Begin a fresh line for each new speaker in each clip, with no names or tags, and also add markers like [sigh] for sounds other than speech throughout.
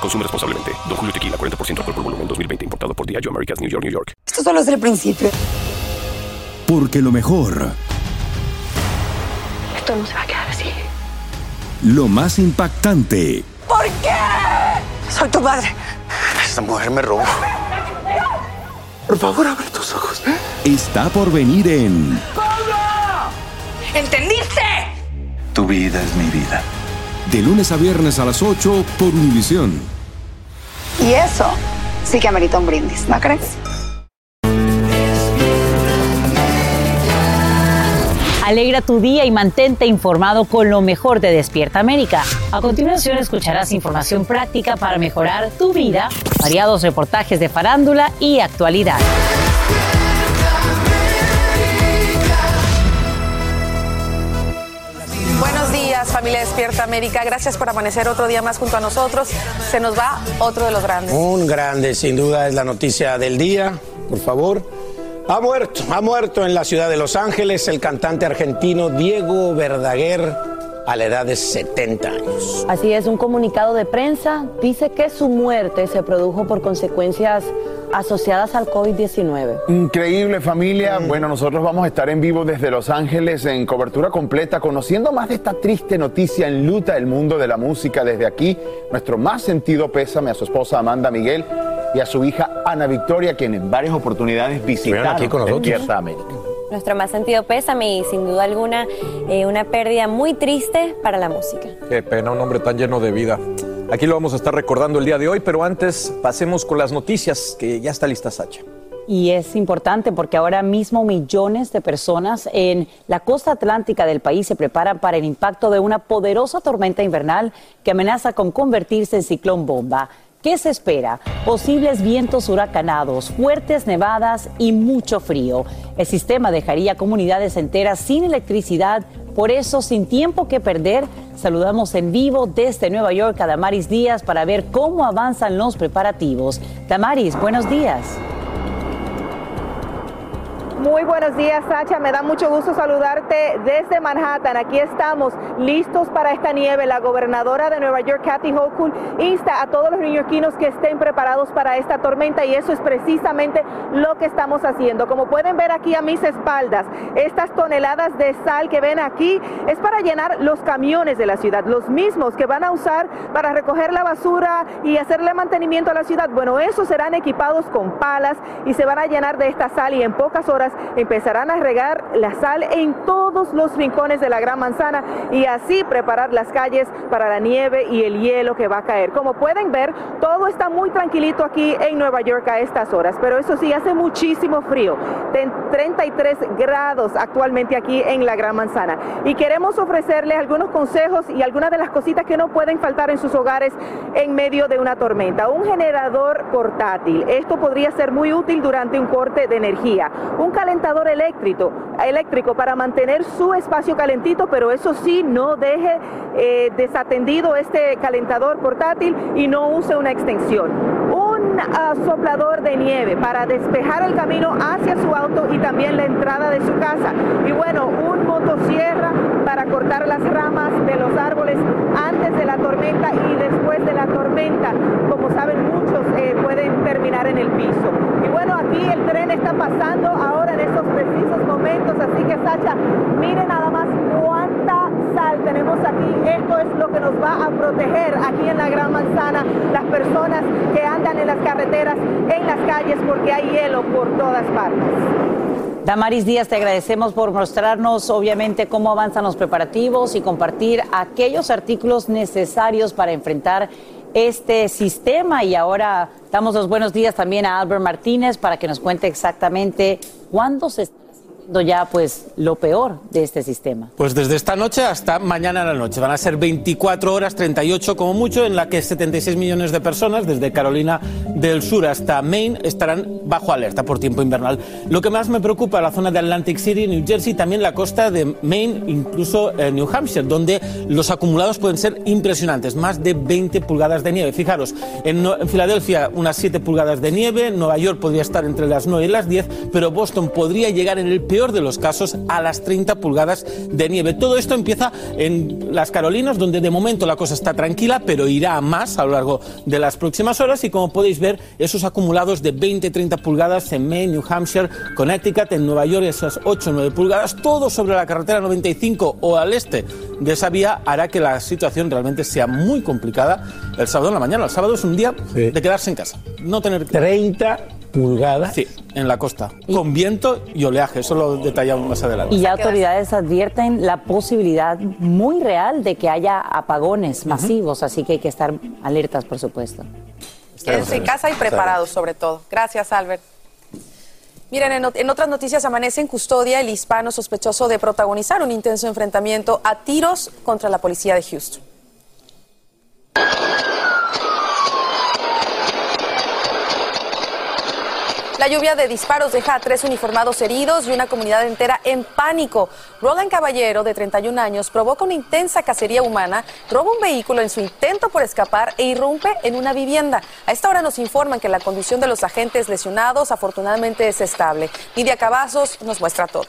Consume responsablemente. Don Julio Tequila, 40% alcohol por volumen, 2020. Importado por Diageo Americas, New York, New York.
Esto solo es el principio.
Porque lo mejor,
Esto no se va a quedar así.
lo más impactante,
¿Por qué? Soy tu madre.
Esta mujer me robó. Por favor, abre tus ojos.
está por venir en
¿Entendiste?
Tu vida es mi vida.
De lunes a viernes a las 8 por Univisión.
Y eso sí que amerita un brindis, ¿no crees?
Alegra tu día y mantente informado con lo mejor de Despierta América. A continuación escucharás información práctica para mejorar tu vida, variados reportajes de farándula y actualidad.
Días, familia Despierta América. Gracias por amanecer otro día más junto a nosotros. Se nos va otro de los grandes.
Un grande, sin duda, es la noticia del día. Por favor. Ha muerto, ha muerto en la ciudad de Los Ángeles el cantante argentino Diego Verdaguer a la edad de 70 años.
Así es, un comunicado de prensa dice que su muerte se produjo por consecuencias asociadas al COVID-19.
Increíble familia. Bueno, nosotros vamos a estar en vivo desde Los Ángeles en cobertura completa, conociendo más de esta triste noticia en luta del mundo de la música. Desde aquí, nuestro más sentido pésame a su esposa Amanda Miguel y a su hija Ana Victoria, quien en varias oportunidades visitaron
aquí con nosotros.
América.
Nuestro más sentido pésame y sin duda alguna eh, una pérdida muy triste para la música.
Qué pena, un hombre tan lleno de vida. Aquí lo vamos a estar recordando el día de hoy, pero antes pasemos con las noticias, que ya está lista Sacha.
Y es importante porque ahora mismo millones de personas en la costa atlántica del país se preparan para el impacto de una poderosa tormenta invernal que amenaza con convertirse en ciclón bomba. ¿Qué se espera? Posibles vientos huracanados, fuertes nevadas y mucho frío. El sistema dejaría comunidades enteras sin electricidad. Por eso, sin tiempo que perder, saludamos en vivo desde Nueva York a Damaris Díaz para ver cómo avanzan los preparativos. Damaris, buenos días.
Muy buenos días, Sacha. Me da mucho gusto saludarte desde Manhattan. Aquí estamos listos para esta nieve. La gobernadora de Nueva York, Kathy Hochul, insta a todos los neoyorquinos que estén preparados para esta tormenta y eso es precisamente lo que estamos haciendo. Como pueden ver aquí a mis espaldas, estas toneladas de sal que ven aquí es para llenar los camiones de la ciudad, los mismos que van a usar para recoger la basura y hacerle mantenimiento a la ciudad. Bueno, esos serán equipados con palas y se van a llenar de esta sal y en pocas horas empezarán a regar la sal en todos los rincones de la Gran Manzana y así preparar las calles para la nieve y el hielo que va a caer. Como pueden ver, todo está muy tranquilito aquí en Nueva York a estas horas, pero eso sí, hace muchísimo frío, de 33 grados actualmente aquí en la Gran Manzana. Y queremos ofrecerles algunos consejos y algunas de las cositas que no pueden faltar en sus hogares en medio de una tormenta. Un generador portátil, esto podría ser muy útil durante un corte de energía. Un calentador eléctrico, eléctrico para mantener su espacio calentito, pero eso sí, no deje eh, desatendido este calentador portátil y no use una extensión. Un ah, soplador de nieve para despejar el camino hacia su auto y también la entrada de su casa. Y bueno, un motosierra para cortar las ramas de los árboles antes de la tormenta y después de la tormenta. Como saben, muchos eh, pueden terminar en el piso. Y bueno, aquí el tren está pasando ahora en estos precisos momentos, así que Sacha, mire nada más cuánta sal tenemos aquí. Esto es lo que nos va a proteger aquí en la Gran Manzana, las personas que andan en las carreteras, en las calles, porque hay hielo por todas partes.
Damaris Díaz, te agradecemos por mostrarnos obviamente cómo avanzan los preparativos y compartir aquellos artículos necesarios para enfrentar este sistema. Y ahora damos los buenos días también a Albert Martínez para que nos cuente exactamente cuándo se está ya pues lo peor de este sistema.
Pues desde esta noche hasta mañana en la noche. Van a ser 24 horas, 38 como mucho, en la que 76 millones de personas, desde Carolina del Sur hasta Maine, estarán bajo alerta por tiempo invernal. Lo que más me preocupa la zona de Atlantic City, New Jersey, también la costa de Maine, incluso eh, New Hampshire, donde los acumulados pueden ser impresionantes, más de 20 pulgadas de nieve. Fijaros, en, en Filadelfia unas 7 pulgadas de nieve, Nueva York podría estar entre las 9 y las 10, pero Boston podría llegar en el peor de los casos a las 30 pulgadas de nieve. Todo esto empieza en las Carolinas, donde de momento la cosa está tranquila, pero irá a más a lo largo de las próximas horas y como podéis ver, esos acumulados de 20-30 pulgadas en Maine, New Hampshire, Connecticut, en Nueva York esas 8-9 pulgadas, todo sobre la carretera 95 o al este de esa vía hará que la situación realmente sea muy complicada el sábado en la mañana. El sábado es un día de quedarse en casa, no tener
30 pulgadas.
Sí, en la costa, con viento y oleaje, eso lo detallamos más adelante.
Y ya autoridades advierten la posibilidad muy real de que haya apagones masivos, así que hay que estar alertas, por supuesto.
Quédense en casa y preparados sobre todo. Gracias, Albert. Miren, en, en, otras noticias amanece en custodia el hispano sospechoso de protagonizar un intenso enfrentamiento a tiros contra la policía de Houston. La lluvia de disparos deja a tres uniformados heridos y una comunidad entera en pánico. Roland Caballero, de 31 años, provoca una intensa cacería humana, roba un vehículo en su intento por escapar e irrumpe en una vivienda. A esta hora nos informan que la condición de los agentes lesionados afortunadamente es estable. Lidia Cavazos nos muestra todo.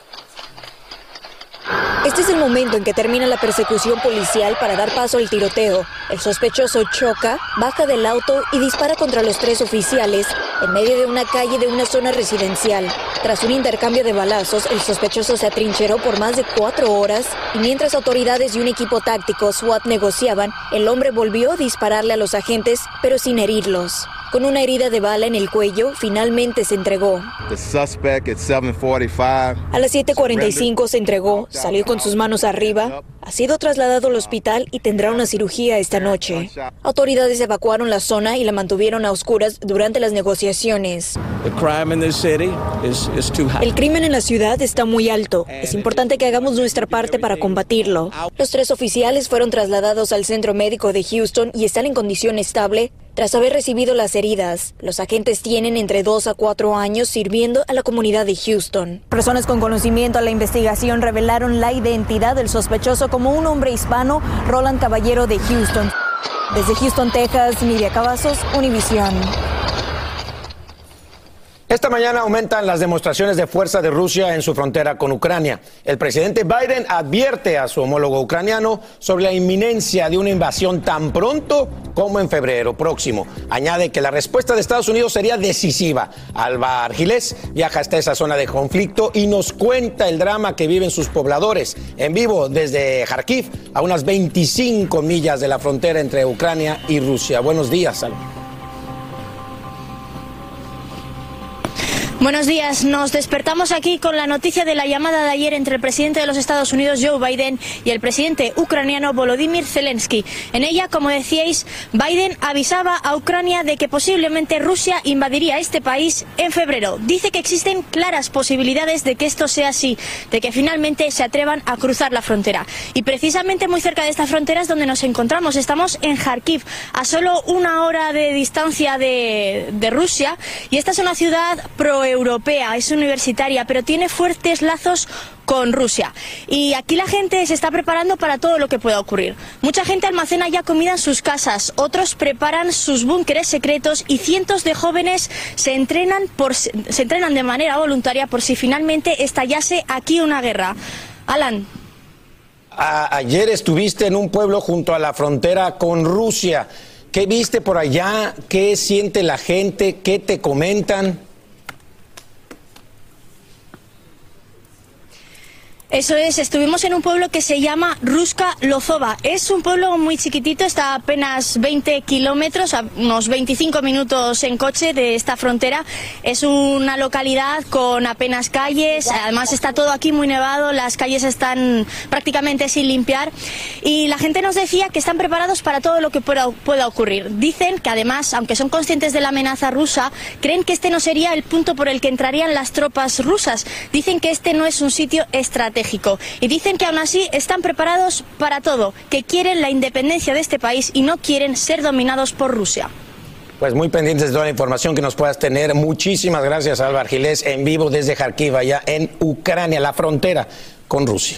Este es el momento en que termina la persecución policial para dar paso al tiroteo. El sospechoso choca, baja del auto y dispara contra los tres oficiales en medio de una calle de una zona residencial. Tras un intercambio de balazos, el sospechoso se atrincheró por más de cuatro horas y mientras autoridades y un equipo táctico SWAT negociaban, el hombre volvió a dispararle a los agentes, pero sin herirlos. Con una herida de bala en el cuello, finalmente se entregó.
The suspect at 745.
A las 7.45 se entregó, salió con sus manos arriba, ha sido trasladado al hospital y tendrá una cirugía esta noche. Autoridades evacuaron la zona y la mantuvieron a oscuras durante las negociaciones. El crimen en la ciudad está muy alto. Es importante que hagamos nuestra parte para combatirlo. Los tres oficiales fueron trasladados al centro médico de Houston y están en condición estable tras haber recibido las heridas, los agentes tienen entre dos a cuatro años sirviendo a la comunidad de Houston.
Personas con conocimiento a la investigación revelaron la identidad del sospechoso como un hombre hispano, Roland Caballero de Houston. Desde Houston, Texas, Nidia Cavazos, Univisión.
Esta mañana aumentan las demostraciones de fuerza de Rusia en su frontera con Ucrania. El presidente Biden advierte a su homólogo ucraniano sobre la inminencia de una invasión tan pronto como en febrero próximo. Añade que la respuesta de Estados Unidos sería decisiva. Alba Argilés viaja hasta esa zona de conflicto y nos cuenta el drama que viven sus pobladores en vivo desde Kharkiv, a unas 25 millas de la frontera entre Ucrania y Rusia. Buenos días, Alba.
Buenos días. Nos despertamos aquí con la noticia de la llamada de ayer entre el presidente de los Estados Unidos, Joe Biden, y el presidente ucraniano, Volodymyr Zelensky. En ella, como decíais, Biden avisaba a Ucrania de que posiblemente Rusia invadiría este país en febrero. Dice que existen claras posibilidades de que esto sea así, de que finalmente se atrevan a cruzar la frontera. Y precisamente muy cerca de esta frontera es donde nos encontramos. Estamos en Kharkiv, a solo una hora de distancia de, de Rusia, y esta es una ciudad pro europea, es universitaria, pero tiene fuertes lazos con Rusia. Y aquí la gente se está preparando para todo lo que pueda ocurrir. Mucha gente almacena ya comida en sus casas, otros preparan sus búnkeres secretos y cientos de jóvenes se entrenan, por, se entrenan de manera voluntaria por si finalmente estallase aquí una guerra. Alan.
Ayer estuviste en un pueblo junto a la frontera con Rusia. ¿Qué viste por allá? ¿Qué siente la gente? ¿Qué te comentan?
Eso es, estuvimos en un pueblo que se llama Ruska Lozova. Es un pueblo muy chiquitito, está a apenas 20 kilómetros, a unos 25 minutos en coche de esta frontera. Es una localidad con apenas calles, además está todo aquí muy nevado, las calles están prácticamente sin limpiar y la gente nos decía que están preparados para todo lo que pueda, pueda ocurrir. Dicen que además, aunque son conscientes de la amenaza rusa, creen que este no sería el punto por el que entrarían las tropas rusas. Dicen que este no es un sitio estratégico y dicen que aún así están preparados para todo, que quieren la independencia de este país y no quieren ser dominados por Rusia.
Pues muy pendientes de toda la información que nos puedas tener. Muchísimas gracias, Álvaro Gilés, en vivo desde Kharkiv, allá en Ucrania, la frontera con Rusia.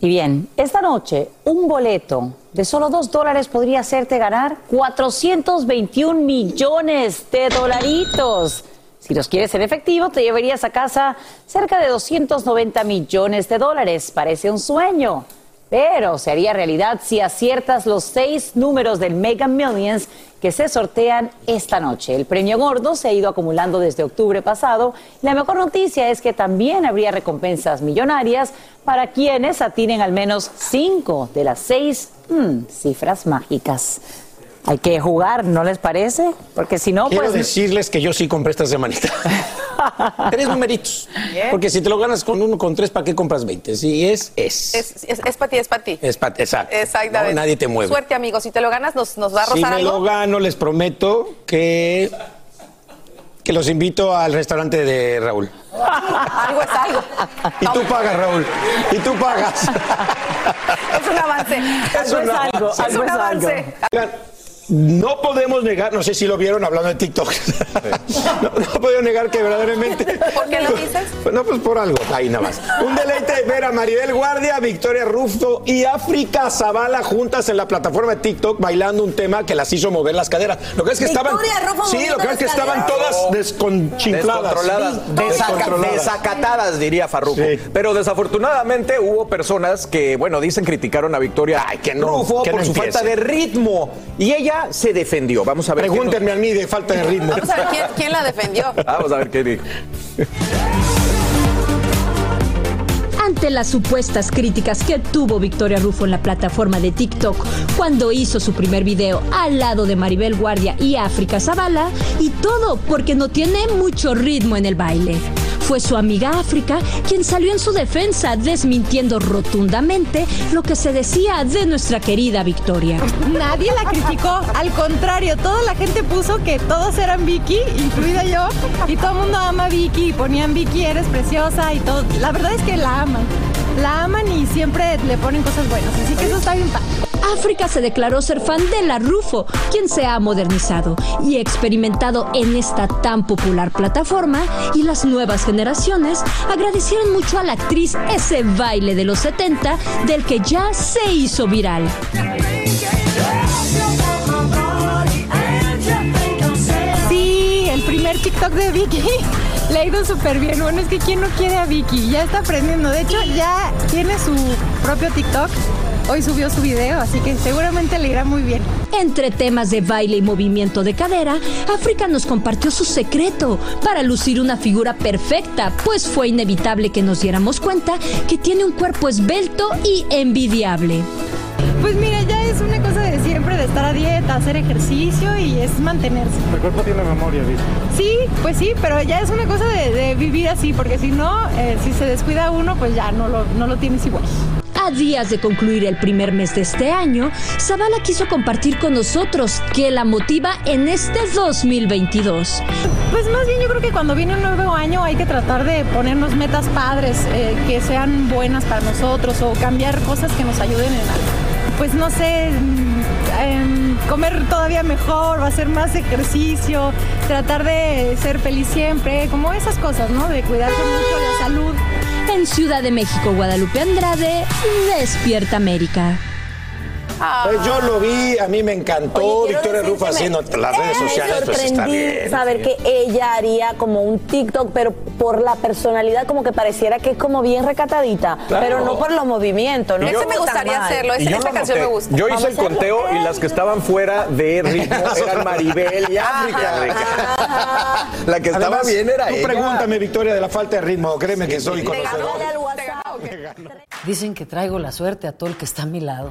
Y bien, esta noche un boleto de solo dos dólares podría hacerte ganar 421 millones de dolaritos. Si los quieres en efectivo, te llevarías a casa cerca de 290 millones de dólares. Parece un sueño, pero se haría realidad si aciertas los seis números del Mega Millions que se sortean esta noche. El premio gordo se ha ido acumulando desde octubre pasado la mejor noticia es que también habría recompensas millonarias para quienes atinen al menos cinco de las seis mm, cifras mágicas. Hay que jugar, ¿no les parece? Porque si no,
Quiero
pues...
decirles que yo sí compré esta semanita. [laughs] tres numeritos. Porque si te lo ganas con uno, con tres, ¿para qué compras 20? Si es, es.
Es, es, es para ti, es para ti.
Es pa- exacto.
Exactamente.
No, nadie te mueve.
Suerte, amigos. Si te lo ganas, nos, nos va a
Si
rozar
me
algo.
lo gano, les prometo que, que los invito al restaurante de Raúl. [laughs]
algo es algo.
Y tú pagas, Raúl. Y tú pagas. [laughs]
Es un avance.
Es un avance.
Es un avance.
No podemos negar, no sé si lo vieron hablando de TikTok. [laughs] No, no podemos negar que verdaderamente.
¿Por qué lo dices?
No, pues por algo, ahí nada más. Un deleite ver a Maribel Guardia, Victoria Rufo y África Zavala juntas en la plataforma de TikTok bailando un tema que las hizo mover las caderas. Lo que es que estaban.
Victoria Rufo
Sí, lo que es que estaban todas desconchinfladas.
Descontroladas. Desaca-
Descontroladas.
desacatadas, diría Farruko. Pero desafortunadamente hubo personas que, bueno, dicen criticaron a Victoria
no,
Rufo
que
por
no
su
empiece.
falta de ritmo. Y ella se defendió. Vamos a ver. nos-
Pregúntenme a mí de falta de ritmo.
Vamos a ver quién, quién la defendió. [laughs]
Vamos a ver qué dijo.
Ante las supuestas críticas que tuvo Victoria Rufo en la plataforma de TikTok cuando hizo su primer video al lado de Maribel Guardia y África Zavala, y todo porque no tiene mucho ritmo en el baile. Fue su amiga África quien salió en su defensa desmintiendo rotundamente lo que se decía de nuestra querida Victoria.
Nadie la criticó, al contrario, toda la gente puso que todos eran Vicky, incluida yo, y todo el mundo ama Vicky, y ponían Vicky, eres preciosa y todo. La verdad es que la aman, la aman y siempre le ponen cosas buenas, así que eso está bien padre.
África se declaró ser fan de la Rufo, quien se ha modernizado y experimentado en esta tan popular plataforma y las nuevas generaciones agradecieron mucho a la actriz ese baile de los 70 del que ya se hizo viral.
Sí, el primer TikTok de Vicky [laughs] le ha ido súper bien. Bueno, es que ¿quién no quiere a Vicky? Ya está aprendiendo. De hecho, ya tiene su propio TikTok. Hoy subió su video, así que seguramente le irá muy bien.
Entre temas de baile y movimiento de cadera, África nos compartió su secreto para lucir una figura perfecta, pues fue inevitable que nos diéramos cuenta que tiene un cuerpo esbelto y envidiable.
Pues mira, ya es una cosa de siempre, de estar a dieta, hacer ejercicio y es mantenerse.
El cuerpo tiene memoria, Vicky.
Sí, pues sí, pero ya es una cosa de, de vivir así, porque si no, eh, si se descuida uno, pues ya no lo, no lo tienes igual.
A días de concluir el primer mes de este año, Zavala quiso compartir con nosotros qué la motiva en este 2022.
Pues más bien yo creo que cuando viene un nuevo año hay que tratar de ponernos metas padres, eh, que sean buenas para nosotros o cambiar cosas que nos ayuden en. Pues no sé, mm, em, comer todavía mejor, hacer más ejercicio, tratar de ser feliz siempre, como esas cosas, ¿no? De cuidarse mucho la salud.
En Ciudad de México, Guadalupe Andrade, Despierta América.
Pues yo lo vi, a mí me encantó.
Oye,
Victoria Rufo
me-
haciendo las redes
me
sociales, pues está
sorprendí
bien.
saber que ella haría como un TikTok, pero por la personalidad como que pareciera que es como bien recatadita,
Claro.
pero no por los movimientos. No
Ese me gustaría hacerlo, esa canción me gusta.
Yo hice el conteo y las que estaban fuera de [laughs] ritmo eran Maribel y África. [laughs] La que estaba
Además,
bien era
tú
ella.
pregúntame, Victoria, de la falta de ritmo. Créeme que soy conocedor.
Dicen que traigo la suerte a todo el que está a mi lado.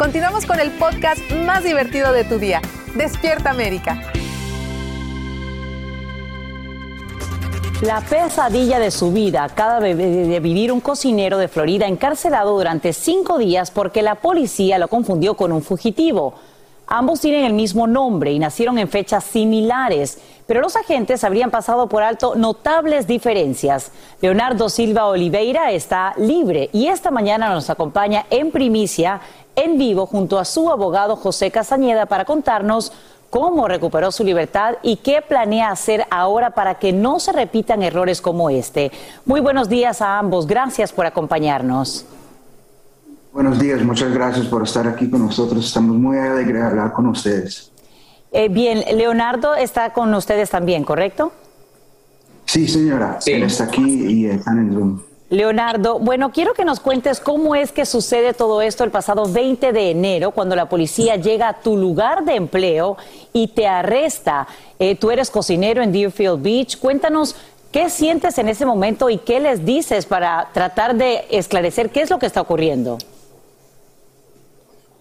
Continuamos con el podcast más divertido de tu día. Despierta América.
La pesadilla de su vida acaba de vivir un cocinero de Florida encarcelado durante cinco días porque la policía lo confundió con un fugitivo. Ambos tienen el mismo nombre y nacieron en fechas similares, pero los agentes habrían pasado por alto notables diferencias. Leonardo Silva Oliveira está libre y esta mañana nos acompaña en primicia, en vivo, junto a su abogado José Casañeda para contarnos cómo recuperó su libertad y qué planea hacer ahora para que no se repitan errores como este. Muy buenos días a ambos. Gracias por acompañarnos.
Buenos días, muchas gracias por estar aquí con nosotros. Estamos muy alegres de hablar con ustedes.
Eh, bien, Leonardo está con ustedes también, ¿correcto?
Sí, señora, él está aquí y está en el Zoom.
Leonardo, bueno, quiero que nos cuentes cómo es que sucede todo esto el pasado 20 de enero, cuando la policía llega a tu lugar de empleo y te arresta. Eh, tú eres cocinero en Deerfield Beach. Cuéntanos qué sientes en ese momento y qué les dices para tratar de esclarecer qué es lo que está ocurriendo.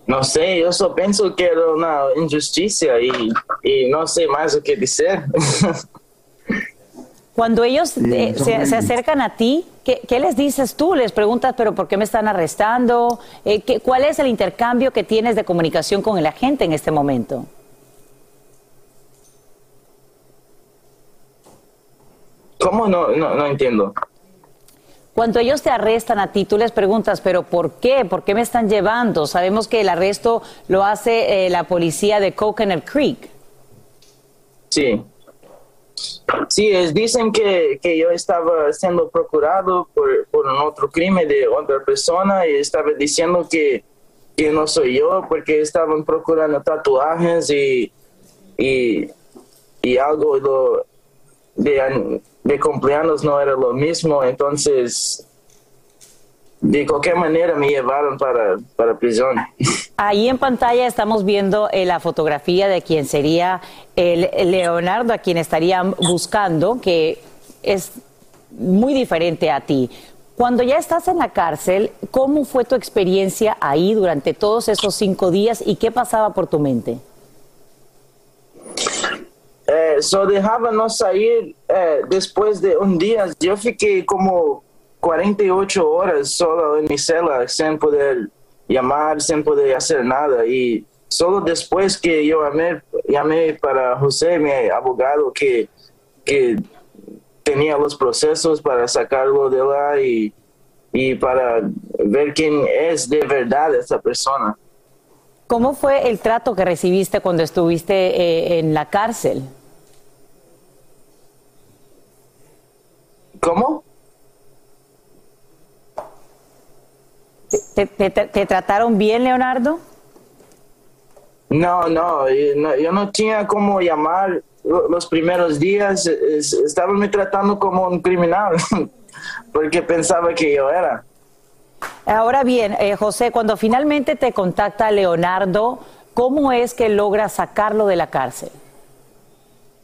Não sei, eu só penso que era uma injustiça e, e não sei mais o que dizer. [laughs]
Cuando ellos eh, se, se acercan a ti, ¿qué, qué les dices tú? ¿Les preguntas, pero por qué me están arrestando? Eh, ¿qué- ¿Cuál es el intercambio que tienes de comunicación con el agente en este momento?
Como não, não, não entendo?
Cuando ellos te arrestan a ti, tú les preguntas, pero ¿por qué? ¿Por qué me están llevando? Sabemos que el arresto lo hace eh, la policía de Coconut Creek.
Sim. Sim, eles dizem que, que eu estava sendo procurado por, por um outro crime de outra pessoa e estava dizendo que, que não sou eu porque estavam procurando tatuagens e, e, e algo de, de cumpleaños não era o mesmo, então de qualquer maneira me levaram para, para prisão. [laughs]
Ahí en pantalla estamos viendo eh, la fotografía de quien sería el Leonardo, a quien estarían buscando, que es muy diferente a ti. Cuando ya estás en la cárcel, ¿cómo fue tu experiencia ahí durante todos esos cinco días y qué pasaba por tu mente?
Só deixava nós sair é, depois de um dia. Eu fiquei como 48 horas só em minha cela, sem poder chamar, sem poder fazer nada. E só depois que eu chamei, chamei para José, meu abogado, que, que tinha os processos para sacá-lo de lá e, e para ver quem é de verdade essa pessoa.
¿Cómo fue el trato que recibiste cuando estuviste eh, en la cárcel?
¿Cómo?
¿Te, te- te- te trataron bien, Leonardo?
No, no, yo no, yo no tenía cómo llamar lo- los primeros días. es- Estaban me tratando como un criminal [laughs] porque pensaba que yo era.
Ahora bien, eh, José, cuando finalmente te contacta Leonardo, ¿cómo es que logra sacarlo de la cárcel?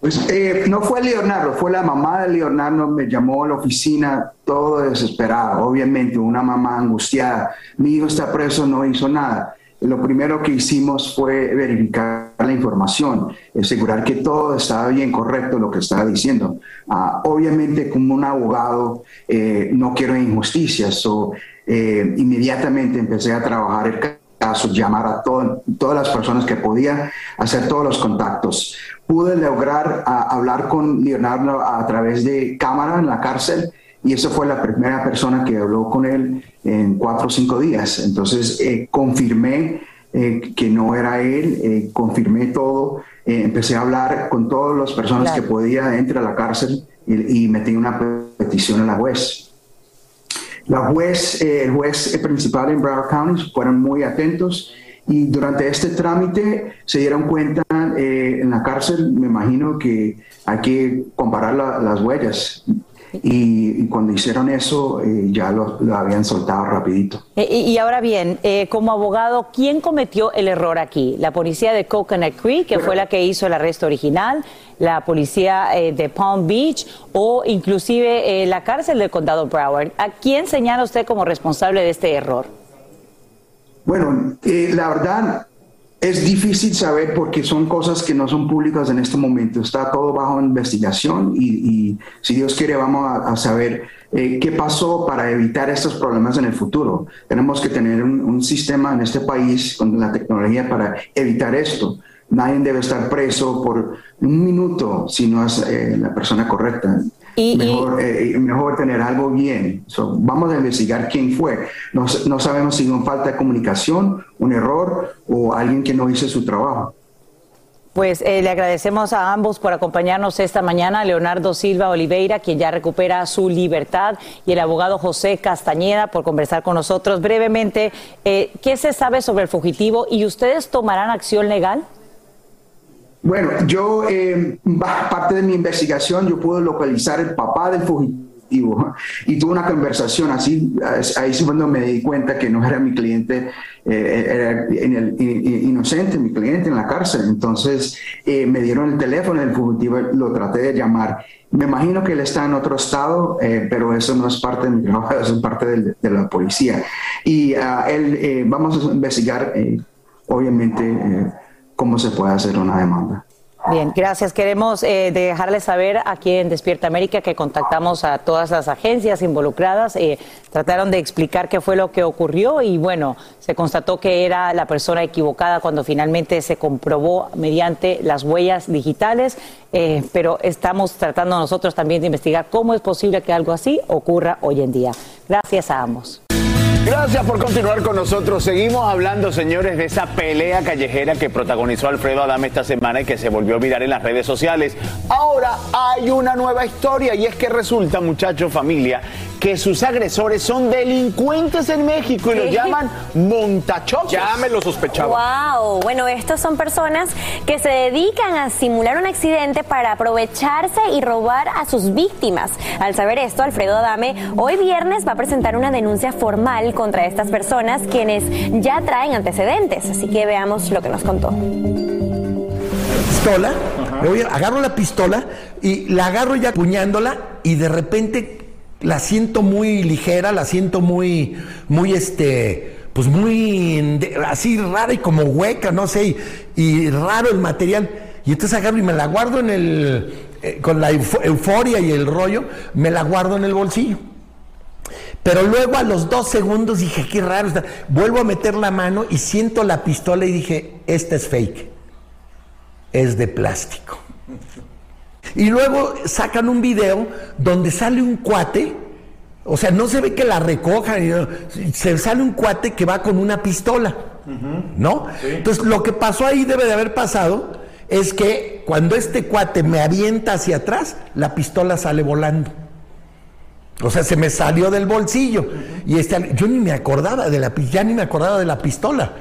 Pues eh, no fue Leonardo, fue la mamá de Leonardo, me llamó a la oficina todo desesperado, obviamente una mamá angustiada. Mi hijo está preso, no hizo nada. Lo primero que hicimos fue verificar la información, asegurar que todo estaba bien correcto lo que estaba diciendo. Ah, obviamente como un abogado eh, no quiero injusticias, so, eh, inmediatamente empecé a trabajar el a su, llamar a todas las personas que podía, hacer todos los contactos. Pude lograr hablar con Leonardo a través de cámara en la cárcel y esa fue la primera persona que habló con él en cuatro o cinco días. Entonces eh, confirmé eh, que no era él, eh, confirmé todo, empecé a hablar con todas las personas que podía dentro de la cárcel y, y metí una petición a la juez. La juez, el juez principal en Broward County fueron muy atentos y durante este trámite se dieron cuenta en la cárcel, me imagino que hay que comparar las huellas y, cuando hicieron eso eh, ya lo, habían soltado rapidito.
Eh, y, ahora bien, eh, como abogado, ¿quién cometió el error aquí? ¿La policía de Coconut Creek, que fue la que hizo el arresto original? ¿La policía de Palm Beach? ¿O inclusive la cárcel del condado Broward? ¿A quién señala usted como responsable de este error?
Bueno, la verdad, es difícil saber porque son cosas que no son públicas en este momento. Está todo bajo investigación y, si Dios quiere vamos a, saber eh, qué pasó para evitar estos problemas en el futuro. Tenemos que tener un, sistema en este país con la tecnología para evitar esto. Nadie debe estar preso por un minuto si no es eh, la persona correcta. Y, mejor, eh, mejor tener algo bien. vamos a investigar quién fue. No, no sabemos si fue falta de comunicación, un error o alguien que no hizo su trabajo.
Pues eh, le agradecemos a ambos por acompañarnos esta mañana, Leonardo Silva Oliveira, quien ya recupera su libertad, y el abogado José Castañeda por conversar con nosotros brevemente. Eh, ¿Qué se sabe sobre el fugitivo y ustedes tomarán acción legal?
Bueno, yo, eh, parte de mi investigación, yo pude localizar el papá del fugitivo y tuve una conversación así, ahí es cuando me di cuenta que no era mi cliente, eh, era inocente, mi cliente en la cárcel. Entonces eh, me dieron el teléfono del fugitivo, lo traté de llamar. Me imagino que él está en otro estado, eh, pero eso no es parte de mi trabajo, [laughs] eso es parte de, la policía. Y ah, él, vamos a investigar, obviamente cómo se puede hacer una demanda.
Bien, gracias. Queremos eh, dejarles saber aquí en Despierta América que contactamos a todas las agencias involucradas, eh, trataron de explicar qué fue lo que ocurrió y bueno, se constató que era la persona equivocada cuando finalmente se comprobó mediante las huellas digitales, eh, pero estamos tratando nosotros también de investigar cómo es posible que algo así ocurra hoy en día. Gracias a ambos.
Gracias por continuar con nosotros. Seguimos hablando, señores, de esa pelea callejera que protagonizó Alfredo Adame esta semana y que se volvió a mirar en las redes sociales. Ahora hay una nueva historia y es que resulta, muchachos, familia, que sus agresores son delincuentes en México y los llaman montachoques.
Ya me lo sospechaba.
Wow, bueno, estos son personas que se dedican a simular un accidente para aprovecharse y robar a sus víctimas. Al saber esto, Alfredo Adame hoy viernes va a presentar una denuncia formal contra estas personas quienes ya traen antecedentes. Así que veamos lo que nos contó.
Pistola, agarro la pistola y la agarro ya puñándola y de repente la siento muy ligera, la siento muy, muy este, pues muy así rara y como hueca, no sé, y, raro el material. Y entonces agarro y me la guardo en el, eh, con la euforia y el rollo, me la guardo en el bolsillo. Pero luego a los dos segundos dije, qué raro está. Vuelvo a meter la mano y siento la pistola y dije, esta es fake. Es de plástico. Y luego sacan un video donde sale un cuate, o sea, no se ve que la recojan, se sale un cuate que va con una pistola, ¿no? Entonces, lo que pasó ahí debe de haber pasado es que cuando este cuate me avienta hacia atrás, la pistola sale volando. O sea, se me salió del bolsillo. Y este, yo ni me acordaba de la ya ni me acordaba de la pistola.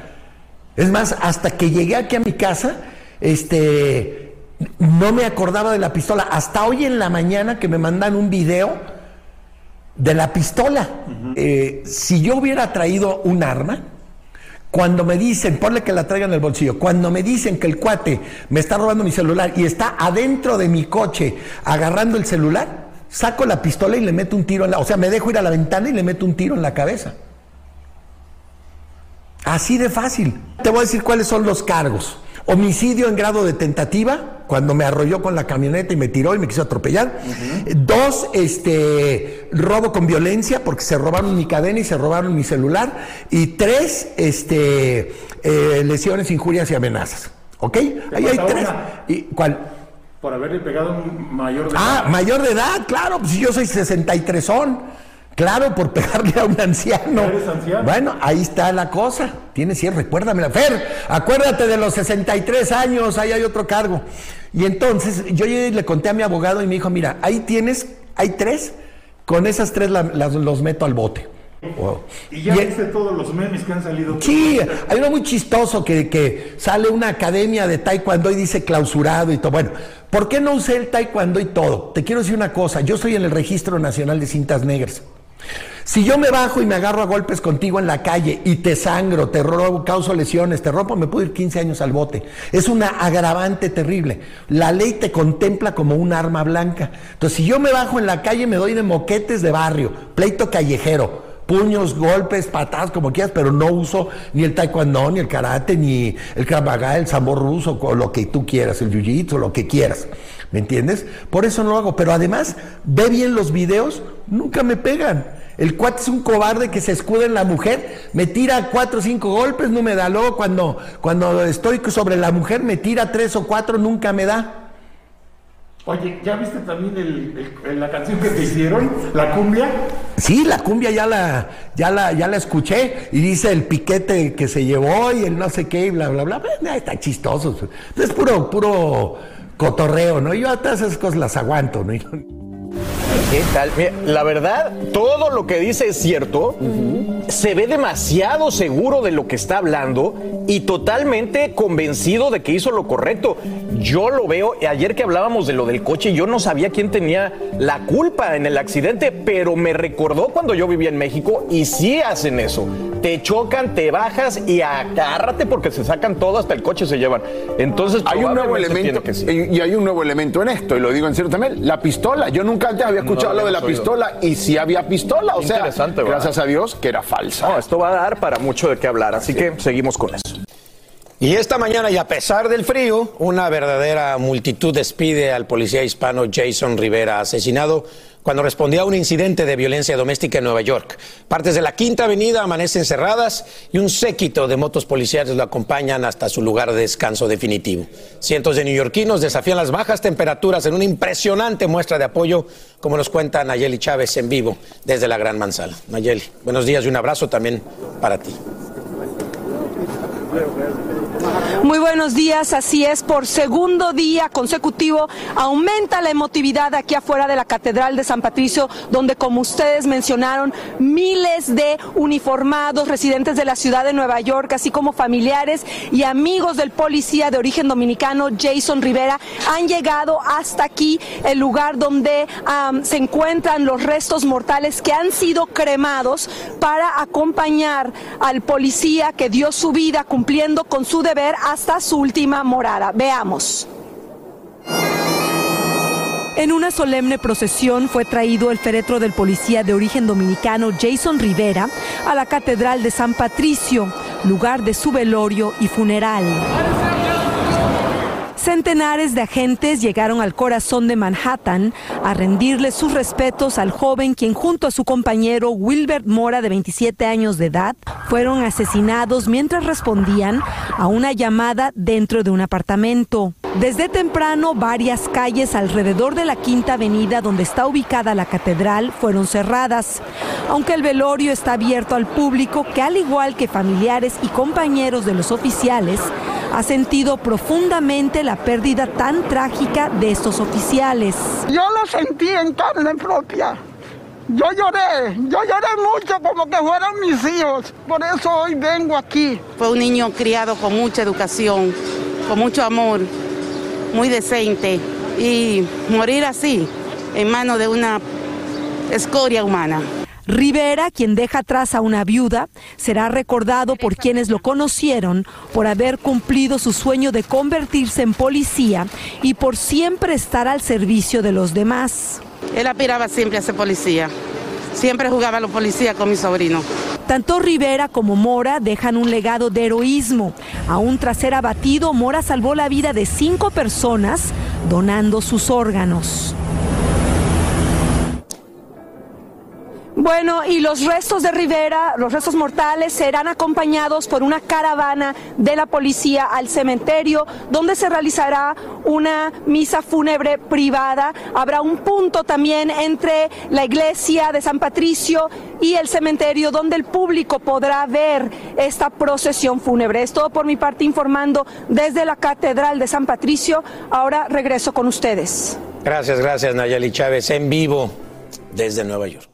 Es más, hasta que llegué aquí a mi casa, este no me acordaba de la pistola. Hasta hoy en la mañana que me mandan un video de la pistola. Eh, si yo hubiera traído un arma, cuando me dicen, ponle que la traigan en el bolsillo, cuando me dicen que el cuate me está robando mi celular y está adentro de mi coche agarrando el celular, saco la pistola y le meto un tiro en la... O sea, me dejo ir a la ventana y le meto un tiro en la cabeza. Así de fácil. Te voy a decir cuáles son los cargos. Homicidio en grado de tentativa, cuando me arrolló con la camioneta y me tiró y me quiso atropellar. Dos, este, robo con violencia, porque se robaron mi cadena y se robaron mi celular. Y tres, este, eh, lesiones, injurias y amenazas. ¿Ok? Ahí hay tres.
una.
¿Y cuál?
Por haberle pegado un mayor de
Ah,
edad.
mayor de edad, claro, pues yo soy 63 Claro, por pegarle a un anciano.
¿Eres anciano?
Bueno, ahí está la cosa. Tienes cierre, recuérdamela. Fer, acuérdate de los 63 años, ahí hay otro cargo. Y entonces yo le conté a mi abogado y me dijo, mira, ahí tienes, hay tres, con esas tres la- las- los meto al bote. Wow.
Y ya
Y-
viste todos los memes que han salido.
Sí, hay uno muy chistoso que, que sale una academia de taekwondo y dice clausurado y todo. Bueno, ¿por qué no usé el taekwondo y todo? Te quiero decir una cosa, yo soy en el Registro Nacional de Cintas Negras. Si yo me bajo y me agarro a golpes contigo en la calle y te sangro, te robo, causo lesiones, te rompo, me puedo ir 15 años al bote. Es una agravante terrible. La ley te contempla como un arma blanca. Entonces, si yo me bajo en la calle, me doy de moquetes de barrio, pleito callejero, puños, golpes, patadas, como quieras, pero no uso ni el taekwondo, ni el karate, ni el krav maga, el sambo ruso, o lo que tú quieras, el jiu-jitsu, lo que quieras. ¿Me entiendes? Por eso no lo hago. Pero además, ve bien los videos, nunca me pegan. El cuate es un cobarde que se escuda en la mujer, me tira cuatro o cinco golpes, no me da. Luego cuando, cuando estoy sobre la mujer, me tira tres o cuatro, nunca me da.
Oye, ¿ya viste también el- el- la canción que te hicieron? ¿La cumbia?
Sí, la cumbia ya la, ya la, ya la escuché y dice el piquete que se llevó y el no sé qué y bla, bla, bla. Bueno, está chistoso. Es puro, puro cotorreo, ¿no? Yo a todas esas cosas las aguanto, ¿no?
¿Qué tal? Mira, la verdad, todo lo que dice es cierto. Se ve demasiado seguro de lo que está hablando y totalmente convencido de que hizo lo correcto. Yo lo veo, ayer que hablábamos de lo del coche, yo no sabía quién tenía la culpa en el accidente, pero me recordó cuando yo vivía en México y sí hacen eso. Te chocan, te bajas y agárrate porque se sacan todo, hasta el coche se llevan. Entonces,
Hay un nuevo elemento
que sí.
y, hay un nuevo elemento en esto y lo digo en serio también la pistola yo nunca antes había escuchado
No
lo de la
oído.
pistola y sí había pistola o sea gracias a Dios que era
No, esto va a dar para mucho de qué hablar, así que seguimos con eso.
Y esta mañana, y a pesar del frío, una verdadera multitud despide al policía hispano Jason Rivera, asesinado cuando respondía a un incidente de violencia doméstica en Nueva York. Partes de la Quinta Avenida amanecen cerradas y un séquito de motos policiales lo acompañan hasta su lugar de descanso definitivo. Cientos de neoyorquinos desafían las bajas temperaturas en una impresionante muestra de apoyo, como nos cuenta Nayeli Chávez en vivo desde la Gran Manzana. Nayeli, buenos días y un abrazo también para ti.
Muy buenos días, así es, por segundo día consecutivo aumenta la emotividad aquí afuera de la Catedral de San Patricio, donde como ustedes mencionaron, miles de uniformados residentes de la ciudad de Nueva York, así como familiares y amigos del policía de origen dominicano Jason Rivera, han llegado hasta aquí, el lugar donde se encuentran los restos mortales que han sido cremados para acompañar al policía que dio su vida cumpliendo con su deber hasta su última morada. Veamos. En una solemne procesión fue traído el féretro del policía de origen dominicano Jason Rivera a la Catedral de San Patricio, lugar de su velorio y funeral. Centenares de agentes llegaron al corazón de Manhattan a rendirle sus respetos al joven quien junto a su compañero Wilbert Mora de 27 años de edad fueron asesinados mientras respondían a una llamada dentro de un apartamento. Desde temprano varias calles alrededor de la Quinta Avenida donde está ubicada la catedral fueron cerradas, aunque el velorio está abierto al público que al igual que familiares y compañeros de los oficiales ha sentido profundamente la pérdida tan trágica de estos oficiales.
Yo lo sentí en carne propia. Yo lloré, yo lloré mucho como que fueran mis hijos. Por eso hoy vengo aquí.
Fue un niño criado con mucha educación, con mucho amor, muy decente. Y morir así, en manos de una escoria humana.
Rivera, quien deja atrás a una viuda, será recordado por quienes lo conocieron por haber cumplido su sueño de convertirse en policía y por siempre estar al servicio de los demás.
Él aspiraba siempre a ser policía. Siempre jugaba a los policías con mi sobrino.
Tanto Rivera como Mora dejan un legado de heroísmo. Aún tras ser abatido, Mora salvó la vida de cinco personas donando sus órganos. Bueno, y los restos de Rivera, los restos mortales, serán acompañados por una caravana de la policía al cementerio, donde se realizará una misa fúnebre privada. Habrá un punto también entre la iglesia de San Patricio y el cementerio, donde el público podrá ver esta procesión fúnebre. Es todo por mi parte informando desde la Catedral de San Patricio. Ahora regreso con ustedes.
Gracias, gracias Nayeli Chávez en vivo desde Nueva York.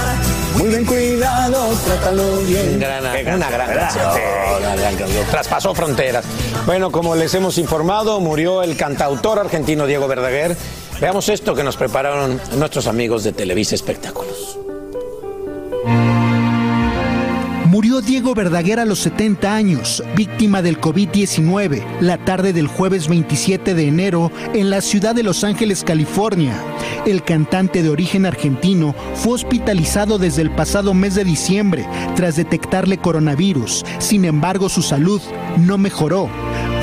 Muy bien cuidado, trátalo bien. una gran canción. una gran canción. Traspasó fronteras. Bueno, como les hemos informado, murió el cantautor argentino Diego Verdaguer. Veamos esto que nos prepararon nuestros amigos de Televisa Espectáculos.
Murió Diego Verdaguer a los 70 años, víctima del COVID-19, la tarde del jueves 27 de enero en la ciudad de Los Ángeles, California. El cantante de origen argentino fue hospitalizado desde el pasado mes de diciembre tras detectarle coronavirus. Sin embargo, su salud no mejoró.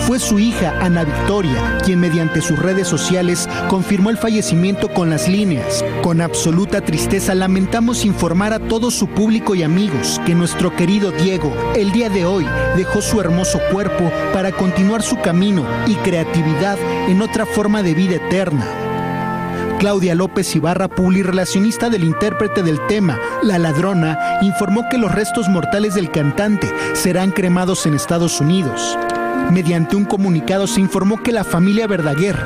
Fue su hija, Ana Victoria, quien mediante sus redes sociales confirmó el fallecimiento con las líneas. Con absoluta tristeza lamentamos informar a todo su público y amigos que nuestro querido Diego, el día de hoy, dejó su hermoso cuerpo para continuar su camino y creatividad en otra forma de vida eterna. Claudia López Ibarra, publirelacionista del intérprete del tema, La Ladrona, informó que los restos mortales del cantante serán cremados en Estados Unidos. Mediante un comunicado se informó que la familia Verdaguer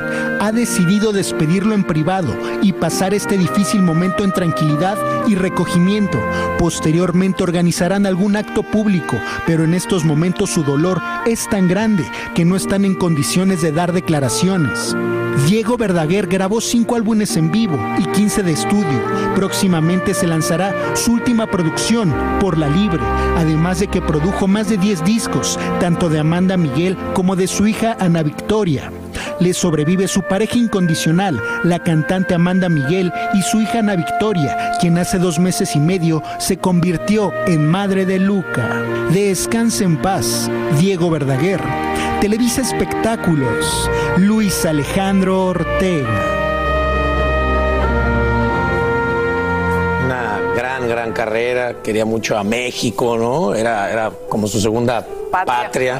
ha decidido despedirlo en privado y pasar este difícil momento en tranquilidad y recogimiento. Posteriormente organizarán algún acto público, pero en estos momentos su dolor es tan grande que no están en condiciones de dar declaraciones. Diego Verdaguer grabó cinco álbumes en vivo y 15 de estudio. Próximamente se lanzará su última producción, Por la Libre, además de que produjo más de 10 discos, tanto de Amanda Miguel como de su hija Ana Victoria. Le sobrevive su pareja incondicional, la cantante Amanda Miguel y su hija Ana Victoria, quien hace dos meses y medio se convirtió en madre de Luca. Descanse en paz, Diego Verdaguer. Televisa Espectáculos, Luis Alejandro Ortega.
Una gran, gran carrera. Quería mucho a México, ¿no? Era, era como su segunda patria.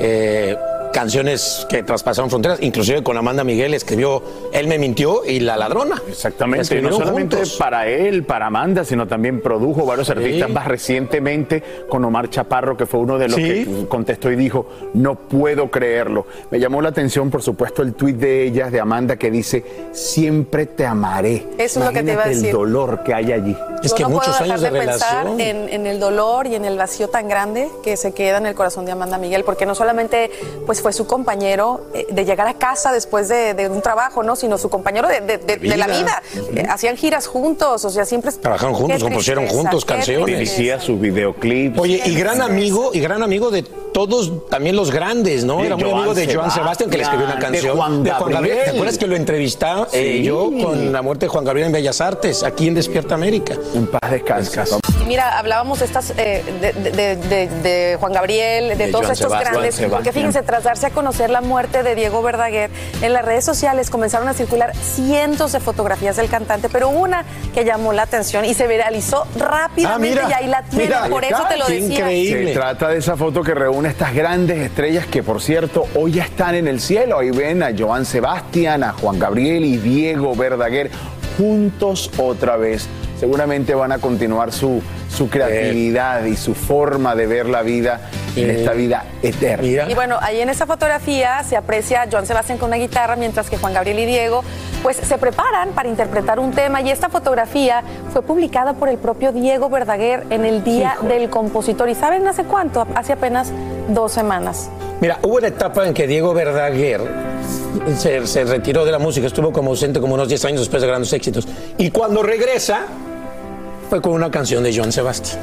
Eh, canciones que traspasaron fronteras, inclusive con Amanda Miguel escribió Él me mintió y La Ladrona.
Exactamente, no solamente
juntos.
para él, para Amanda, sino también produjo varios artistas más recientemente con Omar Chaparro, que fue uno de los
Sí.
que contestó y dijo, no puedo creerlo. Me llamó la atención, por supuesto, el tuit de ella, de Amanda, que dice, siempre te amaré.
Eso es lo que te iba a
Imagínate
decir.
el dolor que hay allí.
Yo no puedo dejar de pensar en, en el dolor y en el vacío tan grande que se queda en el corazón de Amanda Miguel, porque no solamente pues, fue su compañero eh, de llegar a casa después de, de un trabajo, ¿no? sino su compañero de, de- de- de la
vida.
Eh, hacían giras juntos, o sea, siempre...
Trabajaron juntos, compusieron juntos canciones.
Dirigía sus videoclips.
Oye, y gran amigo, y gran amigo de todos, también los grandes, ¿no?
De
Era muy
Joan
amigo de Joan
Sebastián,
que le escribió una
de
canción.
Juan Gabriel.
¿Te acuerdas que lo entrevistaba eh,
Sí.
yo con la muerte de Juan Gabriel en Bellas Artes, aquí en Despierta América?
En paz descanse.
Y mira, hablábamos de estas eh, de, de- de- de Juan Gabriel, de,
De
todos
Joan
estos
Sebastián.
grandes. Porque fíjense, tras darse a conocer la muerte de Diego Verdaguer, en las redes sociales comenzaron a circular cientos de fotografías del cantante, pero una que llamó la atención y se viralizó rápidamente
Ah, mira,
y ahí la tiene,
mira,
por eso te lo decía.
Se trata de esa foto que reúne estas grandes estrellas que, por cierto, hoy ya están en el cielo. Ahí ven a Joan Sebastián, a Juan Gabriel y Diego Verdaguer juntos otra vez. Seguramente van a continuar su, su creatividad y su forma de ver la vida en
Eh,
esta vida eterna.
Y bueno, ahí en esa fotografía se aprecia a Joan Sebastián con una guitarra, mientras que Juan Gabriel y Diego pues se preparan para interpretar un tema y esta fotografía fue publicada por el propio Diego Verdaguer en el Día del Compositor. ¿Y saben hace cuánto? Hace apenas dos semanas.
Mira, hubo una etapa en que Diego Verdaguer se, se retiró de la música, estuvo como ausente como unos 10 años después de grandes éxitos. Y cuando regresa, fue con una canción de Joan Sebastián.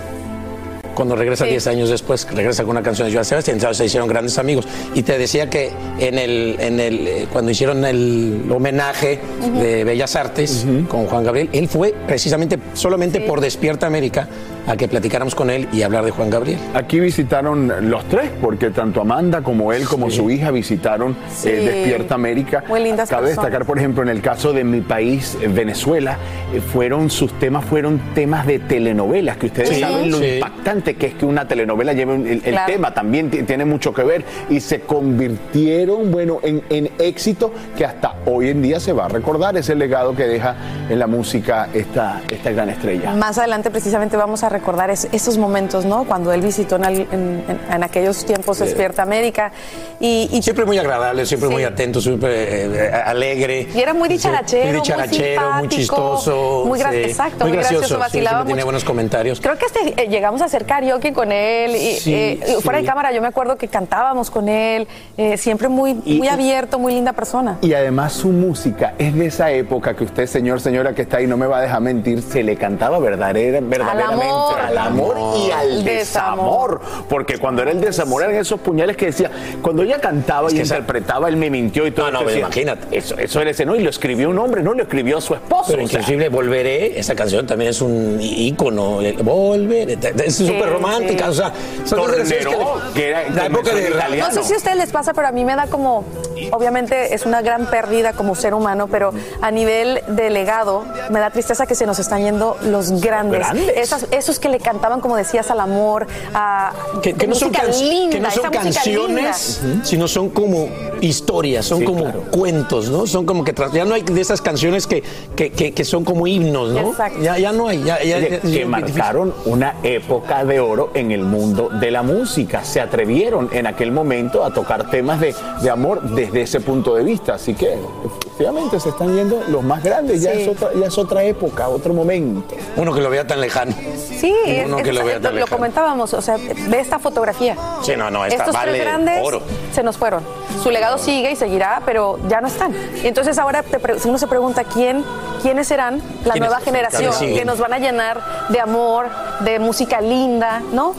Cuando regresa
Sí.
10 años después, regresa con una canción de Joan Sebastián, entonces se hicieron grandes amigos. Y te decía que en el, en el, eh, cuando hicieron el homenaje de Bellas Artes con Juan Gabriel, él fue precisamente solamente por Despierta América a que platicáramos con él y hablar de Juan Gabriel.
Aquí visitaron los tres, porque tanto Amanda como él, como su hija, visitaron
Sí.
eh, Despierta América.
Muy lindas
Cabe
personas.
destacar, por ejemplo, en el caso de mi país, eh, Venezuela, eh, fueron sus temas fueron temas de telenovelas, que ustedes
Sí,
saben lo
sí.
impactante que es que una telenovela lleve el, el
Claro.
tema, también ti- tiene mucho que ver, y se convirtieron, bueno, en, en éxito que hasta hoy en día se va a recordar ese legado que deja en la música esta, esta gran estrella.
Más adelante precisamente vamos a recordar es- esos momentos, ¿no? Cuando él visitó en, al- en- aquellos tiempos
Sí.
Despierta América y, y
Siempre muy agradable, siempre
Sí.
muy atento, siempre eh, alegre.
Y era muy dicharachero,
muy
muy
dicharachero, muy, chistoso.
muy exacto, muy gracioso, vacilaba
tenía
mucho.
buenos comentarios.
Creo que este, eh, llegamos a hacer karaoke con él y
Sí,
eh, fuera de cámara yo me acuerdo que cantábamos con él, eh, siempre muy, muy abierto, muy linda persona.
Y además su música es de esa época que usted, señor, señora que está ahí, no me va a dejar mentir, se le cantaba verdadera- verdaderamente
amor.
al amor y al desamor. Porque cuando era el desamor eran esos puñales que decía, cuando ella cantaba y
que esa-
interpretaba, él me mintió y todo.
No, no,
decía,
imagínate.
Eso, eso era ese, ¿no? Y lo escribió un hombre, no lo escribió su esposo.
Pero
o sea.
inclusive Volveré, esa canción también es un ícono. Volveré, es súper romántica.
sí.
O sea,
Tornero,
le-
que era-
la época de.
No sé si a ustedes les pasa, pero a mí me da como, obviamente es una gran pérdida como ser humano, pero a nivel de legado me da tristeza que se nos están yendo los grandes.
Grandes.
Esas- esos que le cantaban, como decías, al amor, a
que, que no son,
música
can-
linda,
que no son canciones,
linda.
sino son como historias, son
Sí,
como
claro.
cuentos, ¿no? Son como que ya no hay de esas canciones que, que, que- que son como himnos, ¿no?
Exacto.
Ya, ya no hay. Ya, ya-
Oye,
ya-
que
ya-
marcaron una época de oro en el mundo de la música. Se atrevieron en aquel momento a tocar temas de, de amor desde ese punto de vista. Así que efectivamente se están yendo los más grandes. Ya, es otra, ya es otra época, otro momento.
Uno que lo vea tan lejano.
Sí,
Uno
es-
que lo vea
comentábamos, o sea, ve esta fotografía.
Sí, no, no, esta
Estos
vale
tres grandes
oro.
se nos fueron. Su legado sigue y seguirá, pero ya no están. Entonces ahora te uno se pregunta quién, quiénes serán la
¿Quiénes?
nueva generación que nos van a llenar de amor, de música linda, ¿no?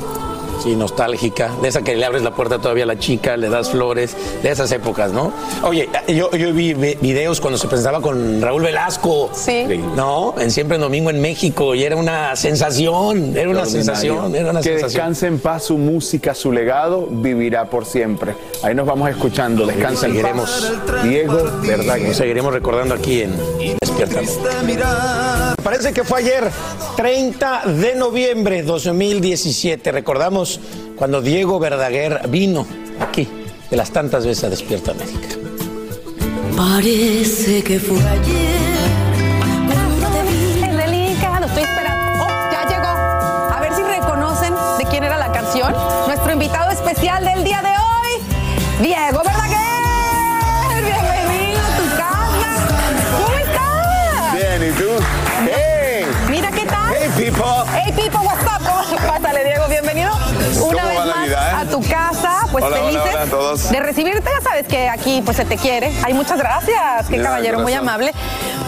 Sí, nostálgica, de esa que le abres la puerta todavía a la chica, le das flores, de esas épocas, ¿no? Oye, yo, yo vi vi- videos cuando se presentaba con Raúl Velasco.
Sí.
¿No? En Siempre en Domingo en México, y era una sensación, era una sensación, era una
que
sensación.
descanse en paz su música, su legado vivirá por siempre. Ahí nos vamos escuchando. Descansa en
Seguiremos.
paz. Diego, verdad
Nos seguiremos recordando aquí en Despierta. Parece que fue ayer, 30 de noviembre 2017. Recordamos cuando Diego Verdaguer vino aquí, de las tantas veces a Despierta América.
Parece que fue ayer.
El delicado, estoy esperando. Oh, ya llegó. A ver si reconocen de quién era la canción. Nuestro invitado especial del día de hoy, Diego casa, pues
Hola,
felices
hola a todos.
de recibirte. Ya sabes que aquí pues se te quiere. Hay muchas gracias. Qué caballero muy amable.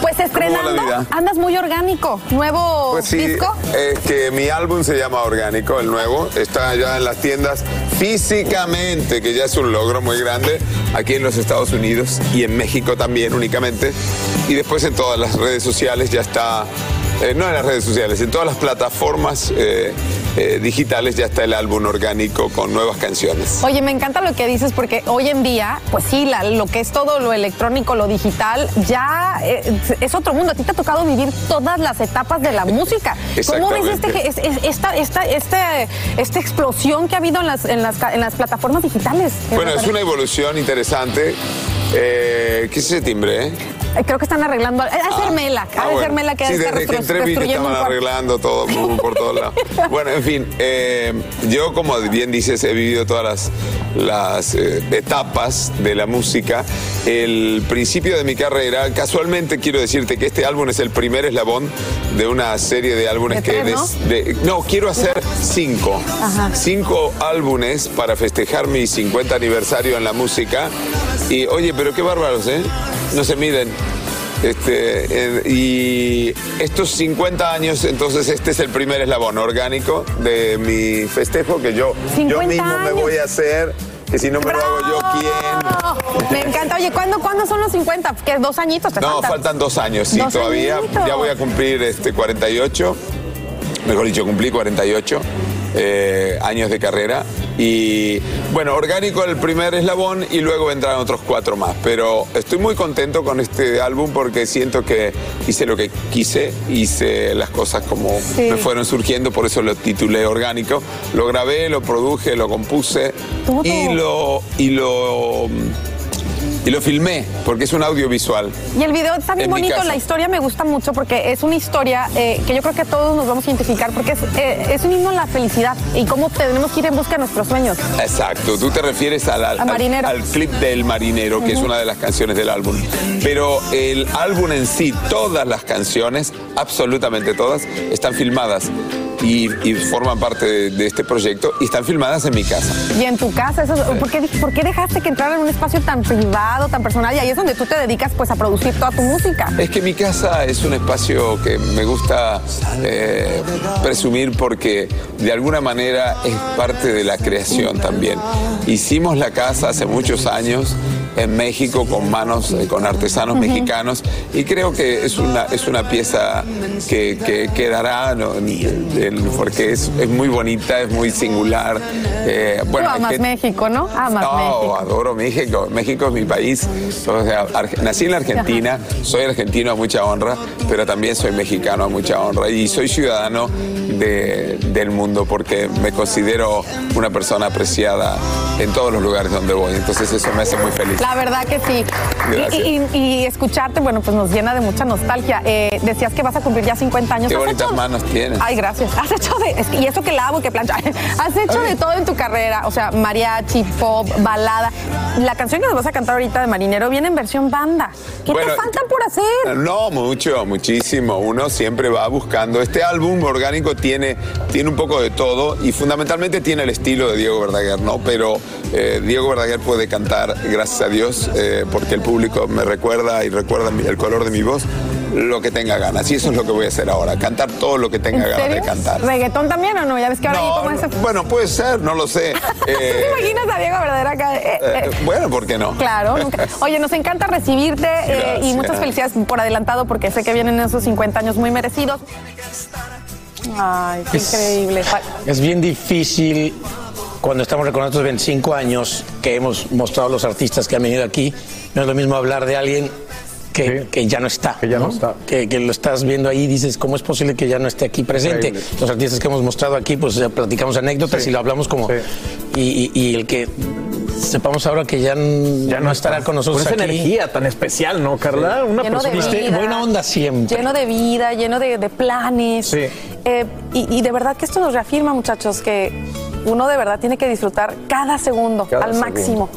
Pues estrenando, andas muy orgánico. Nuevo
Pues sí,
disco.
es que mi álbum se llama Orgánico, el nuevo. Está ya en las tiendas físicamente, que ya es un logro muy grande, aquí en los Estados Unidos y en México también únicamente. Y después en todas las redes sociales ya está eh, no en las redes sociales, en todas las plataformas eh, eh, digitales ya está el álbum orgánico con nuevas canciones.
Oye, me encanta lo que dices porque hoy en día, pues sí, la- lo que es todo lo electrónico, lo digital, ya es otro mundo. A ti te ha tocado vivir todas las etapas de la [laughs] música. ¿Cómo ves este, es- es- esta, esta, este- esta explosión que ha habido en las, en las, en las plataformas digitales?
Bueno, es una evolución interesante. Eh, ¿Qué es ese timbre, eh?
Creo que están arreglando. De ser Mela.
Ah, bueno.
Mela que
sí, desde que entré vi que estaban arreglando todo por, todos lados. [laughs] Bueno, en fin, eh, yo como bien dices, he vivido todas las, las, eh, etapas de la música. El principio de mi carrera, casualmente quiero decirte que este álbum es el primer eslabón de una serie de álbumes
De
que...
tres, ¿no?
des- de- no, quiero hacer cinco.
Ajá.
Cinco álbumes para festejar mi 50 aniversario en la música. Y oye, pero qué bárbaros, ¿eh? No se miden. Este, eh, y estos 50 años, entonces este es el primer eslabón orgánico de mi festejo que yo, yo
50
mismo me
años.
voy a hacer, que si no me lo hago yo, ¿quién?
Me encanta. Oye, ¿cuándo, ¿cuándo son los 50? ¿Qué? ¿Dos añitos? ¿Te
No, faltan dos años, sí,
Dos
todavía.
añitos.
Ya voy a cumplir este 48, mejor dicho, cumplí 48 eh, años de carrera. Y bueno, orgánico el primer eslabón y luego vendrán otros cuatro más. Pero estoy muy contento con este álbum porque siento que hice lo que quise, hice las cosas como
Sí.
me fueron surgiendo, por eso lo titulé orgánico. Lo grabé, lo produje, lo compuse y lo, y lo y lo filmé porque es un audiovisual.
Y el video está bien
En
bonito, la historia me gusta mucho porque es una historia eh, que yo creo que todos nos vamos a identificar porque es, eh, es un himno a la felicidad y cómo tenemos que ir en busca de nuestros sueños.
Exacto, tú te refieres al, al,
A Marinero.
al clip del Marinero, que es una de las canciones del álbum. Pero el álbum en sí, todas las canciones, absolutamente todas, están filmadas y, y forman parte de, de este proyecto y están filmadas en mi casa.
Y en tu casa, eso, ¿por, qué, ¿por qué dejaste que entrara en un espacio tan privado, tan personal? Y ahí es donde tú te dedicas pues a producir toda tu música.
Es que mi casa es un espacio que me gusta eh, presumir porque de alguna manera es parte de la creación también. Hicimos la casa hace muchos años en México con manos, eh, con artesanos mexicanos y creo que es una, es una pieza que, que quedará porque es, es muy bonita, es muy singular. Eh, bueno,
tú amas México, ¿no? Amas México.
adoro México. México es mi país. O sea, Arge- nací en la Argentina, soy argentino a mucha honra, pero también soy mexicano a mucha honra y soy ciudadano de- del mundo porque me considero una persona apreciada en todos los lugares donde voy. Entonces eso me hace muy feliz.
La verdad que sí. Y, y- y escucharte, bueno, pues nos llena de mucha nostalgia. Eh, decías que vas a cumplir ya 50 años.
Qué
¿Has
bonitas
hecho-
manos tienes.
Ay, gracias. Has hecho de. y eso que lavo, que plancha. [laughs] Has hecho de todo en tu carrera. O sea, mariachi, pop, balada. La canción que nos vas a cantar ahorita de Marinero viene en versión banda. ¿Qué
Bueno,
te falta por hacer?
No, mucho, muchísimo. Uno siempre va buscando. Este álbum orgánico tiene, tiene un poco de todo y fundamentalmente tiene el estilo de Diego Verdaguer, ¿no? Pero eh, Diego Verdaguer puede cantar, gracias a Dios, eh, porque el público me recuerda y recuerda el color de mi voz, lo que tenga ganas. Y eso es lo que voy a hacer ahora, cantar todo lo que tenga
¿En
ganas de cantar.
¿Reggaetón también o no? Ya ves que ahora
No,
hay como ese.
Bueno, puede ser, no lo sé. [laughs]
¿Tú
Eh,
te imaginas a Diego Verdadera acá? Eh, eh,
eh, bueno, ¿por qué no?
Claro, nunca. Oye, nos encanta recibirte eh, y muchas felicidades por adelantado porque sé que vienen esos 50 años muy merecidos. Ay, qué
Es-
increíble.
Es bien difícil cuando estamos recordando estos 25 años que hemos mostrado los artistas que han venido aquí. No es lo mismo hablar de alguien que, que ya no está. Que ya no, está. Que, que lo estás viendo ahí y dices, ¿cómo es posible que ya no esté aquí presente?
Increíble.
Los artistas que hemos mostrado aquí, pues ya platicamos anécdotas y lo hablamos como. Y, y- y el que sepamos ahora que ya, n- no, estará con nosotros
Con esa
aquí.
energía tan especial, ¿no, Carla? Una
Lleno de
persona.
vida.
Buena onda siempre.
Lleno de vida, lleno de, de planes.
Sí.
Eh, y, y de verdad que esto nos reafirma, muchachos, que uno de verdad tiene que disfrutar cada segundo
Cada
al
segundo.
máximo.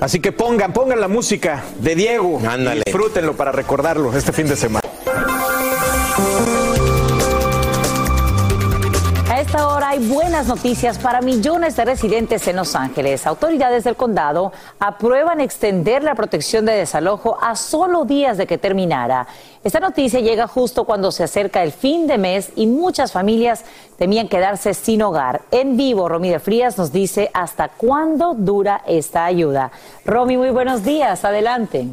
Así que pongan, pongan la música de Diego.
Ándale.
Y disfrútenlo para recordarlo este fin de semana.
Buenas noticias para millones de residentes en Los Ángeles. Autoridades del condado aprueban extender la protección de desalojo a solo días de que terminara. Esta noticia llega justo cuando se acerca el fin de mes y muchas familias temían quedarse sin hogar. En vivo, Romy de Frías nos dice hasta cuándo dura esta ayuda. Romy, muy buenos días. Adelante.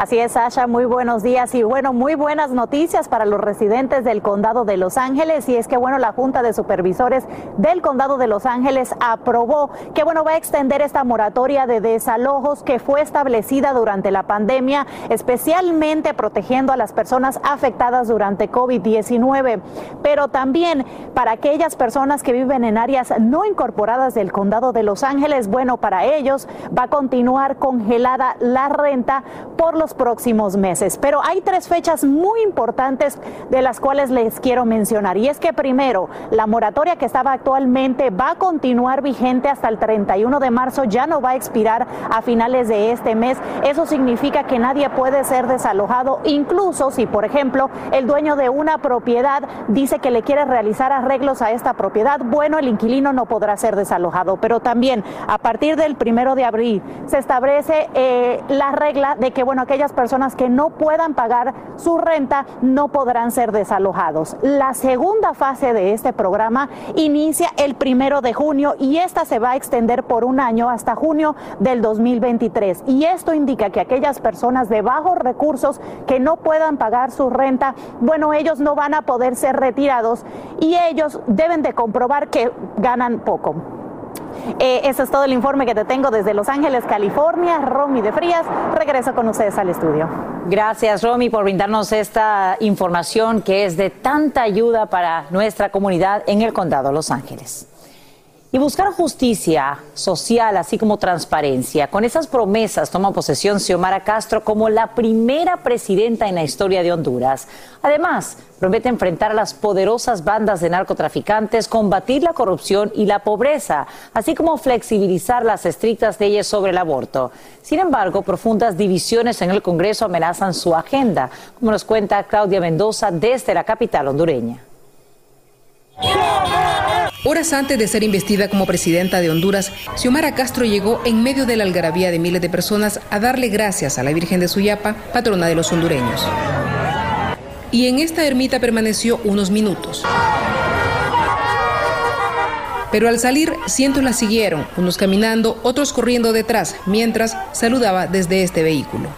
Así es, Sasha, muy buenos días y bueno, muy buenas noticias para los residentes del condado de Los Ángeles. Y es que bueno, la Junta de Supervisores del condado de Los Ángeles aprobó que bueno, va a extender esta moratoria de desalojos que fue establecida durante la pandemia, especialmente protegiendo a las personas afectadas durante COVID-19, pero también para aquellas personas que viven en áreas no incorporadas del condado de Los Ángeles, bueno, para ellos va a continuar congelada la renta por los próximos meses. Pero hay tres fechas muy importantes de las cuales les quiero mencionar. Y es que primero, la moratoria que estaba actualmente va a continuar vigente hasta el 31 de marzo, ya no va a expirar a finales de este mes. Eso significa que nadie puede ser desalojado, incluso si, por ejemplo, el dueño de una propiedad dice que le quiere realizar arreglos a esta propiedad, bueno, el inquilino no podrá ser desalojado. Pero también, a partir del primero de abril, se establece eh, la regla de que, bueno, aquellas personas que no puedan pagar su renta no podrán ser desalojados. La segunda fase de este programa inicia el primero de junio y esta se va a extender por un año hasta junio del 2023. Y esto indica que aquellas personas de bajos recursos que no puedan pagar su renta, bueno, ellos no van a poder ser retirados y ellos deben de comprobar que ganan poco. Eh, ese es todo el informe que te tengo desde Los Ángeles, California. Romy de Frías, regreso con ustedes al estudio.
Gracias, Romy, por brindarnos esta información que es de tanta ayuda para nuestra comunidad en el condado de Los Ángeles. Y buscar justicia social, así como transparencia. Con esas promesas toma posesión Xiomara Castro como la primera presidenta en la historia de Honduras. Además, promete enfrentar a las poderosas bandas de narcotraficantes, combatir la corrupción y la pobreza, así como flexibilizar las estrictas leyes sobre el aborto. Sin embargo, profundas divisiones en el Congreso amenazan su agenda, como nos cuenta Claudia Mendoza desde la capital hondureña.
Horas antes de ser investida como presidenta de Honduras, Xiomara Castro llegó en medio de la algarabía de miles de personas a darle gracias a la Virgen de Suyapa, patrona de los hondureños. Y en esta ermita permaneció unos minutos. Pero al salir, cientos la siguieron, unos caminando, otros corriendo detrás, mientras saludaba desde este vehículo.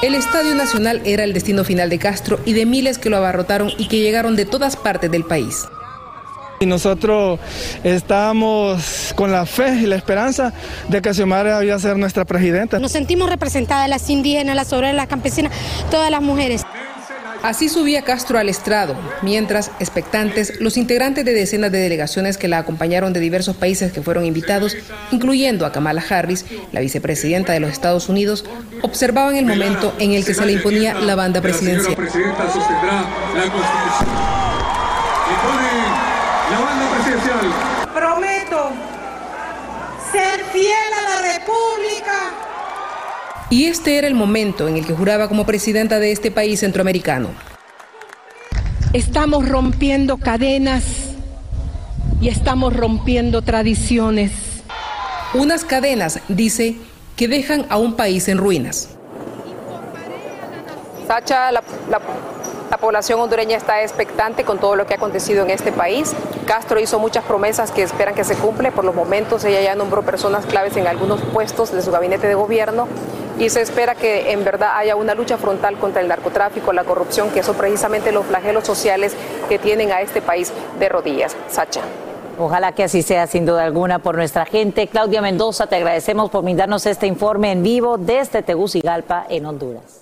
El Estadio Nacional era el destino final de Castro y de miles que lo abarrotaron y que llegaron de todas partes del país.
Y nosotros estábamos con la fe y la esperanza de que Xiomara iba a ser nuestra presidenta.
Nos sentimos representadas las indígenas, las obreras, las campesinas, todas las mujeres.
Así subía Castro al estrado, mientras, expectantes, los integrantes de decenas de delegaciones que la acompañaron de diversos países que fueron invitados, incluyendo a Kamala Harris, la vicepresidenta de los Estados Unidos, observaban el momento en el que se le imponía la banda presidencial.
La banda presidencial. Prometo ser fiel a la República.
Y este era el momento en el que juraba como presidenta de este país centroamericano.
Estamos rompiendo cadenas y estamos rompiendo tradiciones.
Unas cadenas, dice, que dejan a un país en ruinas.
Sacha, la, la, la, población hondureña está expectante con todo lo que ha acontecido en este país. Castro hizo muchas promesas que esperan que se cumplan. Por los momentos ella ya nombró personas claves en algunos puestos de su gabinete de gobierno y se espera que en verdad haya una lucha frontal contra el narcotráfico, la corrupción, que son precisamente los flagelos sociales que tienen a este país de rodillas. Sacha.
Ojalá que así sea, sin duda alguna, por nuestra gente. Claudia Mendoza, te agradecemos por brindarnos este informe en vivo desde Tegucigalpa, en Honduras.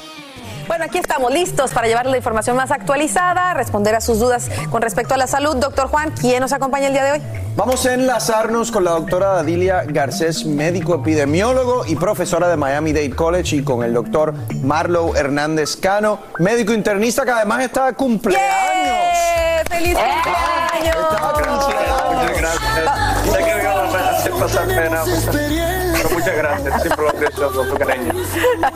Bueno, aquí estamos listos para llevarle la información más actualizada, responder a sus dudas con respecto a la salud. Doctor Juan, ¿quién nos acompaña el día de hoy?
Vamos a enlazarnos con la doctora Dadilia Garcés, médico epidemiólogo y profesora de Miami Dade College, y con el doctor Marlow Hernández Cano, médico internista que además está de cumpleaños.
¡Yeah! ¡Feliz cumpleaños!
Muchas gracias. Sé que me iba a hacer pasar pena.
Pero muchas gracias, siempre lo aprecio con tu cariño.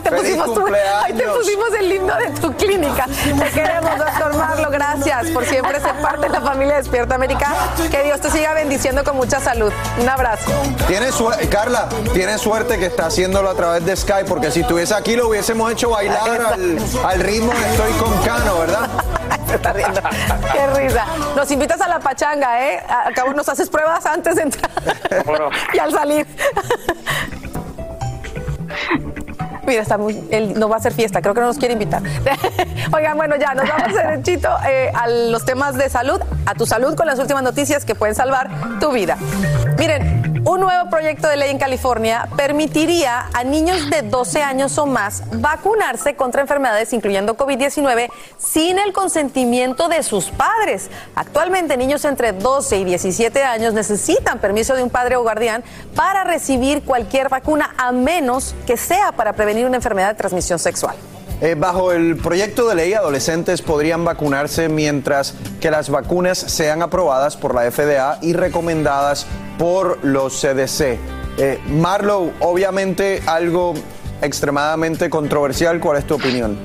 Te pusimos tu- ahí te pusimos el himno de tu clínica. Te queremos, doctor Marlo. Gracias por siempre ser parte de la familia Despierta América. Que Dios te siga bendiciendo con mucha salud. Un abrazo.
Tienes suerte, Carla, tienes suerte que está haciéndolo a través de Skype, porque si estuviese aquí lo hubiésemos hecho bailar al, al ritmo de Estoy con Cano, ¿verdad?
Se [laughs] está riendo. Qué risa. Nos invitas a la pachanga, ¿eh? A cabo nos haces pruebas antes de entrar [laughs] y al salir. Mira, está muy, él no va a hacer fiesta, creo que no nos quiere invitar. [laughs] Oigan, bueno, ya nos vamos derechito eh, a los temas de salud, a tu salud con las últimas noticias que pueden salvar tu vida. Miren, un nuevo proyecto de ley en California permitiría a niños de 12 años o más vacunarse contra enfermedades, incluyendo COVID-19, sin el consentimiento de sus padres. Actualmente, niños entre 12 y 17 años necesitan permiso de un padre o guardián para recibir cualquier vacuna, a menos que sea para prevenir una enfermedad de transmisión sexual.
Eh, bajo el proyecto de ley, adolescentes podrían vacunarse mientras que las vacunas sean aprobadas por la FDA y recomendadas por los CDC. Eh, Marlow, obviamente algo extremadamente controversial. ¿Cuál es tu opinión?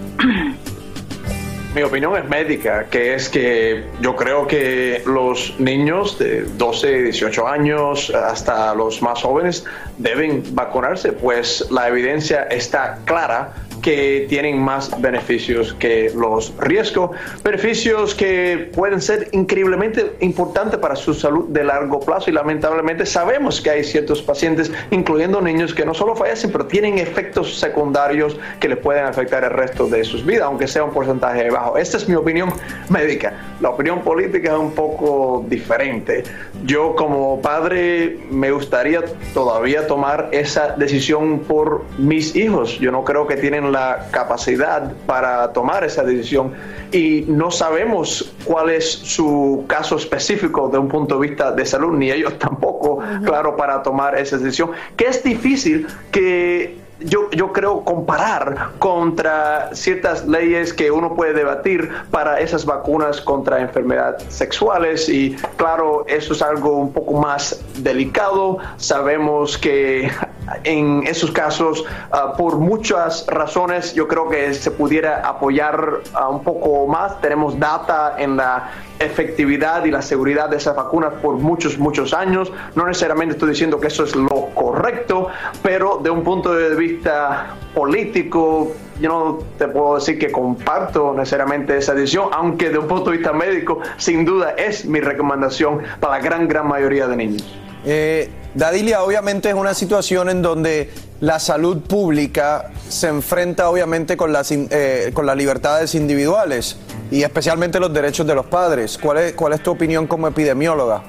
Mi opinión es médica, que es que yo creo que los niños de 12, 18 años hasta los más jóvenes deben vacunarse, pues la evidencia está clara que tienen más beneficios que los riesgos, beneficios que pueden ser increíblemente importantes para su salud de largo plazo y lamentablemente sabemos que hay ciertos pacientes, incluyendo niños, que no solo fallecen, pero tienen efectos secundarios que les pueden afectar el resto de sus vidas, aunque sea un porcentaje bajo. Esta es mi opinión médica. La opinión política es un poco diferente. Yo como padre me gustaría todavía tomar esa decisión por mis hijos. Yo no creo que tienen la capacidad para tomar esa decisión. Y no sabemos cuál es su caso específico de un punto de vista de salud, ni ellos [laughs] tampoco, claro, para tomar esa decisión, que es difícil que yo, yo creo comparar contra ciertas leyes que uno puede debatir para esas vacunas contra enfermedades sexuales y claro, eso es algo un poco más delicado. Sabemos que en esos casos, ah, por muchas razones, yo creo que se pudiera apoyar ah, un poco más. Tenemos data en la efectividad y la seguridad de esas vacunas por muchos, muchos años. No necesariamente estoy diciendo que eso es lo correcto, pero de un punto de vista político, yo no te puedo decir que comparto necesariamente esa decisión, aunque de un punto de vista médico, sin duda es mi recomendación para la gran, gran mayoría de niños.
Eh, Dadilia, obviamente es una situación en donde la salud pública se enfrenta obviamente con las, eh, con las libertades individuales y especialmente los derechos de los padres. ¿Cuál es, cuál es tu opinión como epidemióloga?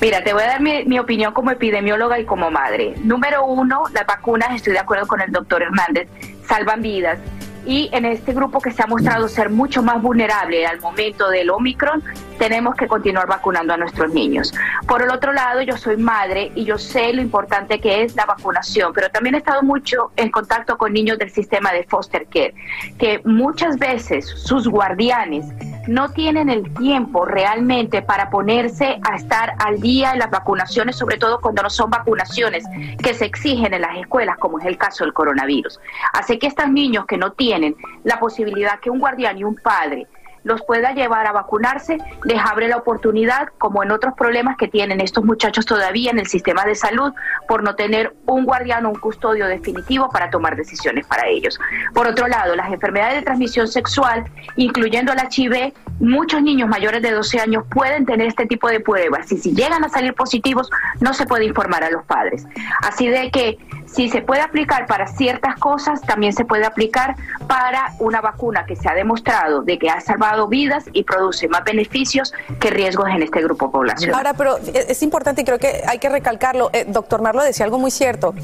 Mira, te voy a dar mi, mi opinión como epidemióloga y como madre. Número uno, las vacunas, estoy de acuerdo con el doctor Hernández, salvan vidas. Y en este grupo que se ha mostrado ser mucho más vulnerable al momento del Omicron, tenemos que continuar vacunando a nuestros niños. Por el otro lado, yo soy madre y yo sé lo importante que es la vacunación, pero también he estado mucho en contacto con niños del sistema de foster care, que muchas veces sus guardianes no tienen el tiempo realmente para ponerse a estar al día en las vacunaciones, sobre todo cuando no son vacunaciones que se exigen en las escuelas, como es el caso del coronavirus. Así que estos niños que no tienen la posibilidad que un guardián y un padre los pueda llevar a vacunarse, les abre la oportunidad, como en otros problemas que tienen estos muchachos todavía en el sistema de salud, por no tener un guardián o un custodio definitivo para tomar decisiones para ellos. Por otro lado, las enfermedades de transmisión sexual, incluyendo el HIV, muchos niños mayores de 12 años pueden tener este tipo de pruebas y si llegan a salir positivos, no se puede informar a los padres. Así de que si se puede aplicar para ciertas cosas, también se puede aplicar para una vacuna que se ha demostrado de que ha salvado vidas y produce más beneficios que riesgos en este grupo poblacional.
Ahora, pero es es importante y creo que hay que recalcarlo. Eh, doctor Marlo decía algo muy cierto.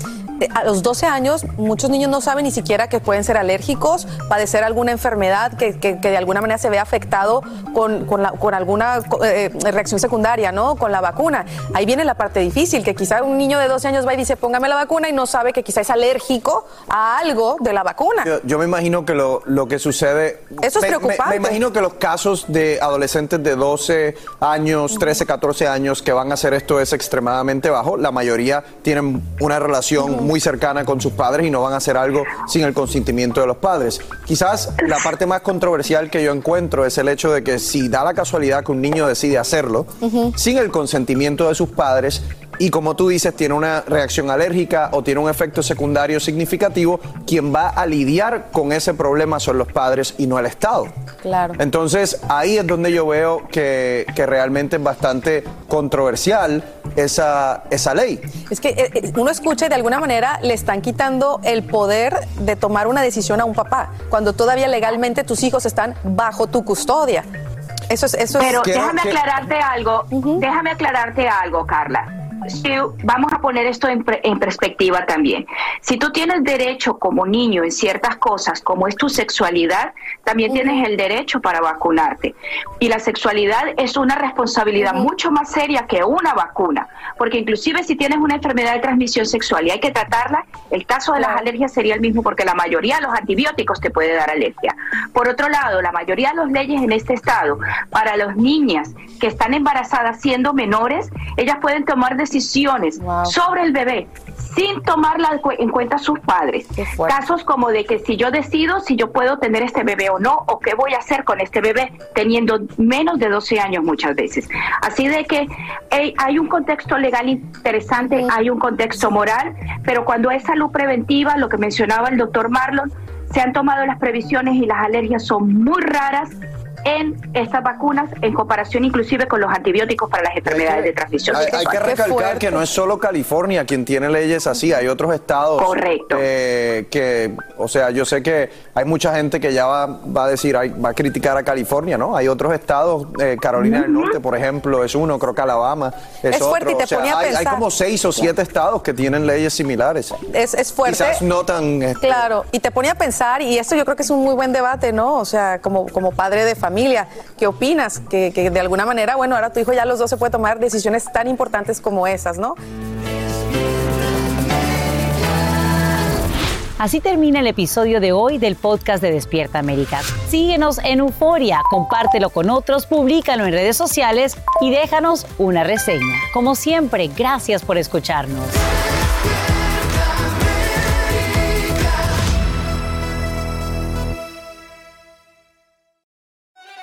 eh, a los 12 años muchos niños no saben ni siquiera que pueden ser alérgicos, padecer alguna enfermedad que, que- que de alguna manera se ve afectado con, con la- con alguna eh, reacción secundaria, ¿no? Con la vacuna. Ahí viene la parte difícil, que quizá un niño de 12 años va y dice, póngame la vacuna y no sabe que quizá es alérgico a algo de la vacuna.
Yo, yo me imagino que lo, lo que sucede...
Eso es
me-
preocupante.
Me, imagino que los casos de adolescentes de 12 años, 13, 14 años que van a hacer esto es extremadamente bajo. La mayoría tienen una relación muy cercana con sus padres y no van a hacer algo sin el consentimiento de los padres. Quizás la parte más controversial que yo encuentro es el hecho de que si da la casualidad que un niño decide hacerlo, sin el consentimiento de sus padres, y como tú dices, tiene una reacción alérgica o tiene un efecto secundario significativo, quien va a lidiar con ese problema son los padres y no el Estado.
Claro.
Entonces ahí es donde yo veo que, que realmente es bastante controversial esa, esa ley.
Es que eh, eh, uno escucha y de alguna manera le están quitando el poder de tomar una decisión a un papá, cuando todavía legalmente tus hijos están bajo tu custodia. Eso es... Eso
Pero déjame aclararte algo, déjame aclararte algo, Carla. Si vamos a poner esto en, pre- en perspectiva también. Si tú tienes derecho como niño en ciertas cosas, como es tu sexualidad, también tienes el derecho para vacunarte. Y la sexualidad es una responsabilidad mucho más seria que una vacuna, porque inclusive si tienes una enfermedad de transmisión sexual y hay que tratarla, el caso de las alergias sería el mismo porque la mayoría de los antibióticos te puede dar alergia. Por otro lado, la mayoría de las leyes en este estado, para las niñas que están embarazadas siendo menores, ellas pueden tomar decisiones sobre el bebé sin tomarla cu- en cuenta sus padres. Casos como de que si yo decido si yo puedo tener este bebé o no, o qué voy a hacer con este bebé teniendo menos de 12 años muchas veces. Así de que hey, hay un contexto legal interesante, hay un contexto moral, pero cuando es salud preventiva, lo que mencionaba el doctor Marlon, se han tomado las previsiones y las alergias son muy raras en estas vacunas en comparación inclusive con los antibióticos para las enfermedades de transmisión
Hay, hay que recalcar que no es solo California quien tiene leyes así, hay otros estados
Correcto.
eh, que, o sea, yo sé que hay mucha gente que ya va, va a decir, va a criticar a California, ¿no? Hay otros estados, eh, Carolina del Norte, por ejemplo, es uno, creo que Alabama es,
Es fuerte y
otro.
te
O sea,
ponía a
hay, hay
pensar.
como seis o siete estados que tienen leyes similares.
Es, es fuerte.
Quizás no tan... este,
Claro, y te pone a pensar, y esto yo creo que es un muy buen debate, ¿no? O sea, como, como padre de familia, ¿qué opinas? Que, de alguna manera, bueno, ahora tu hijo ya a los dos se puede tomar decisiones tan importantes como esas, ¿no?
Así termina el episodio de hoy del podcast de Despierta América. Síguenos en Euforia, compártelo con otros, públicalo en redes sociales y déjanos una reseña. Como siempre, gracias por escucharnos.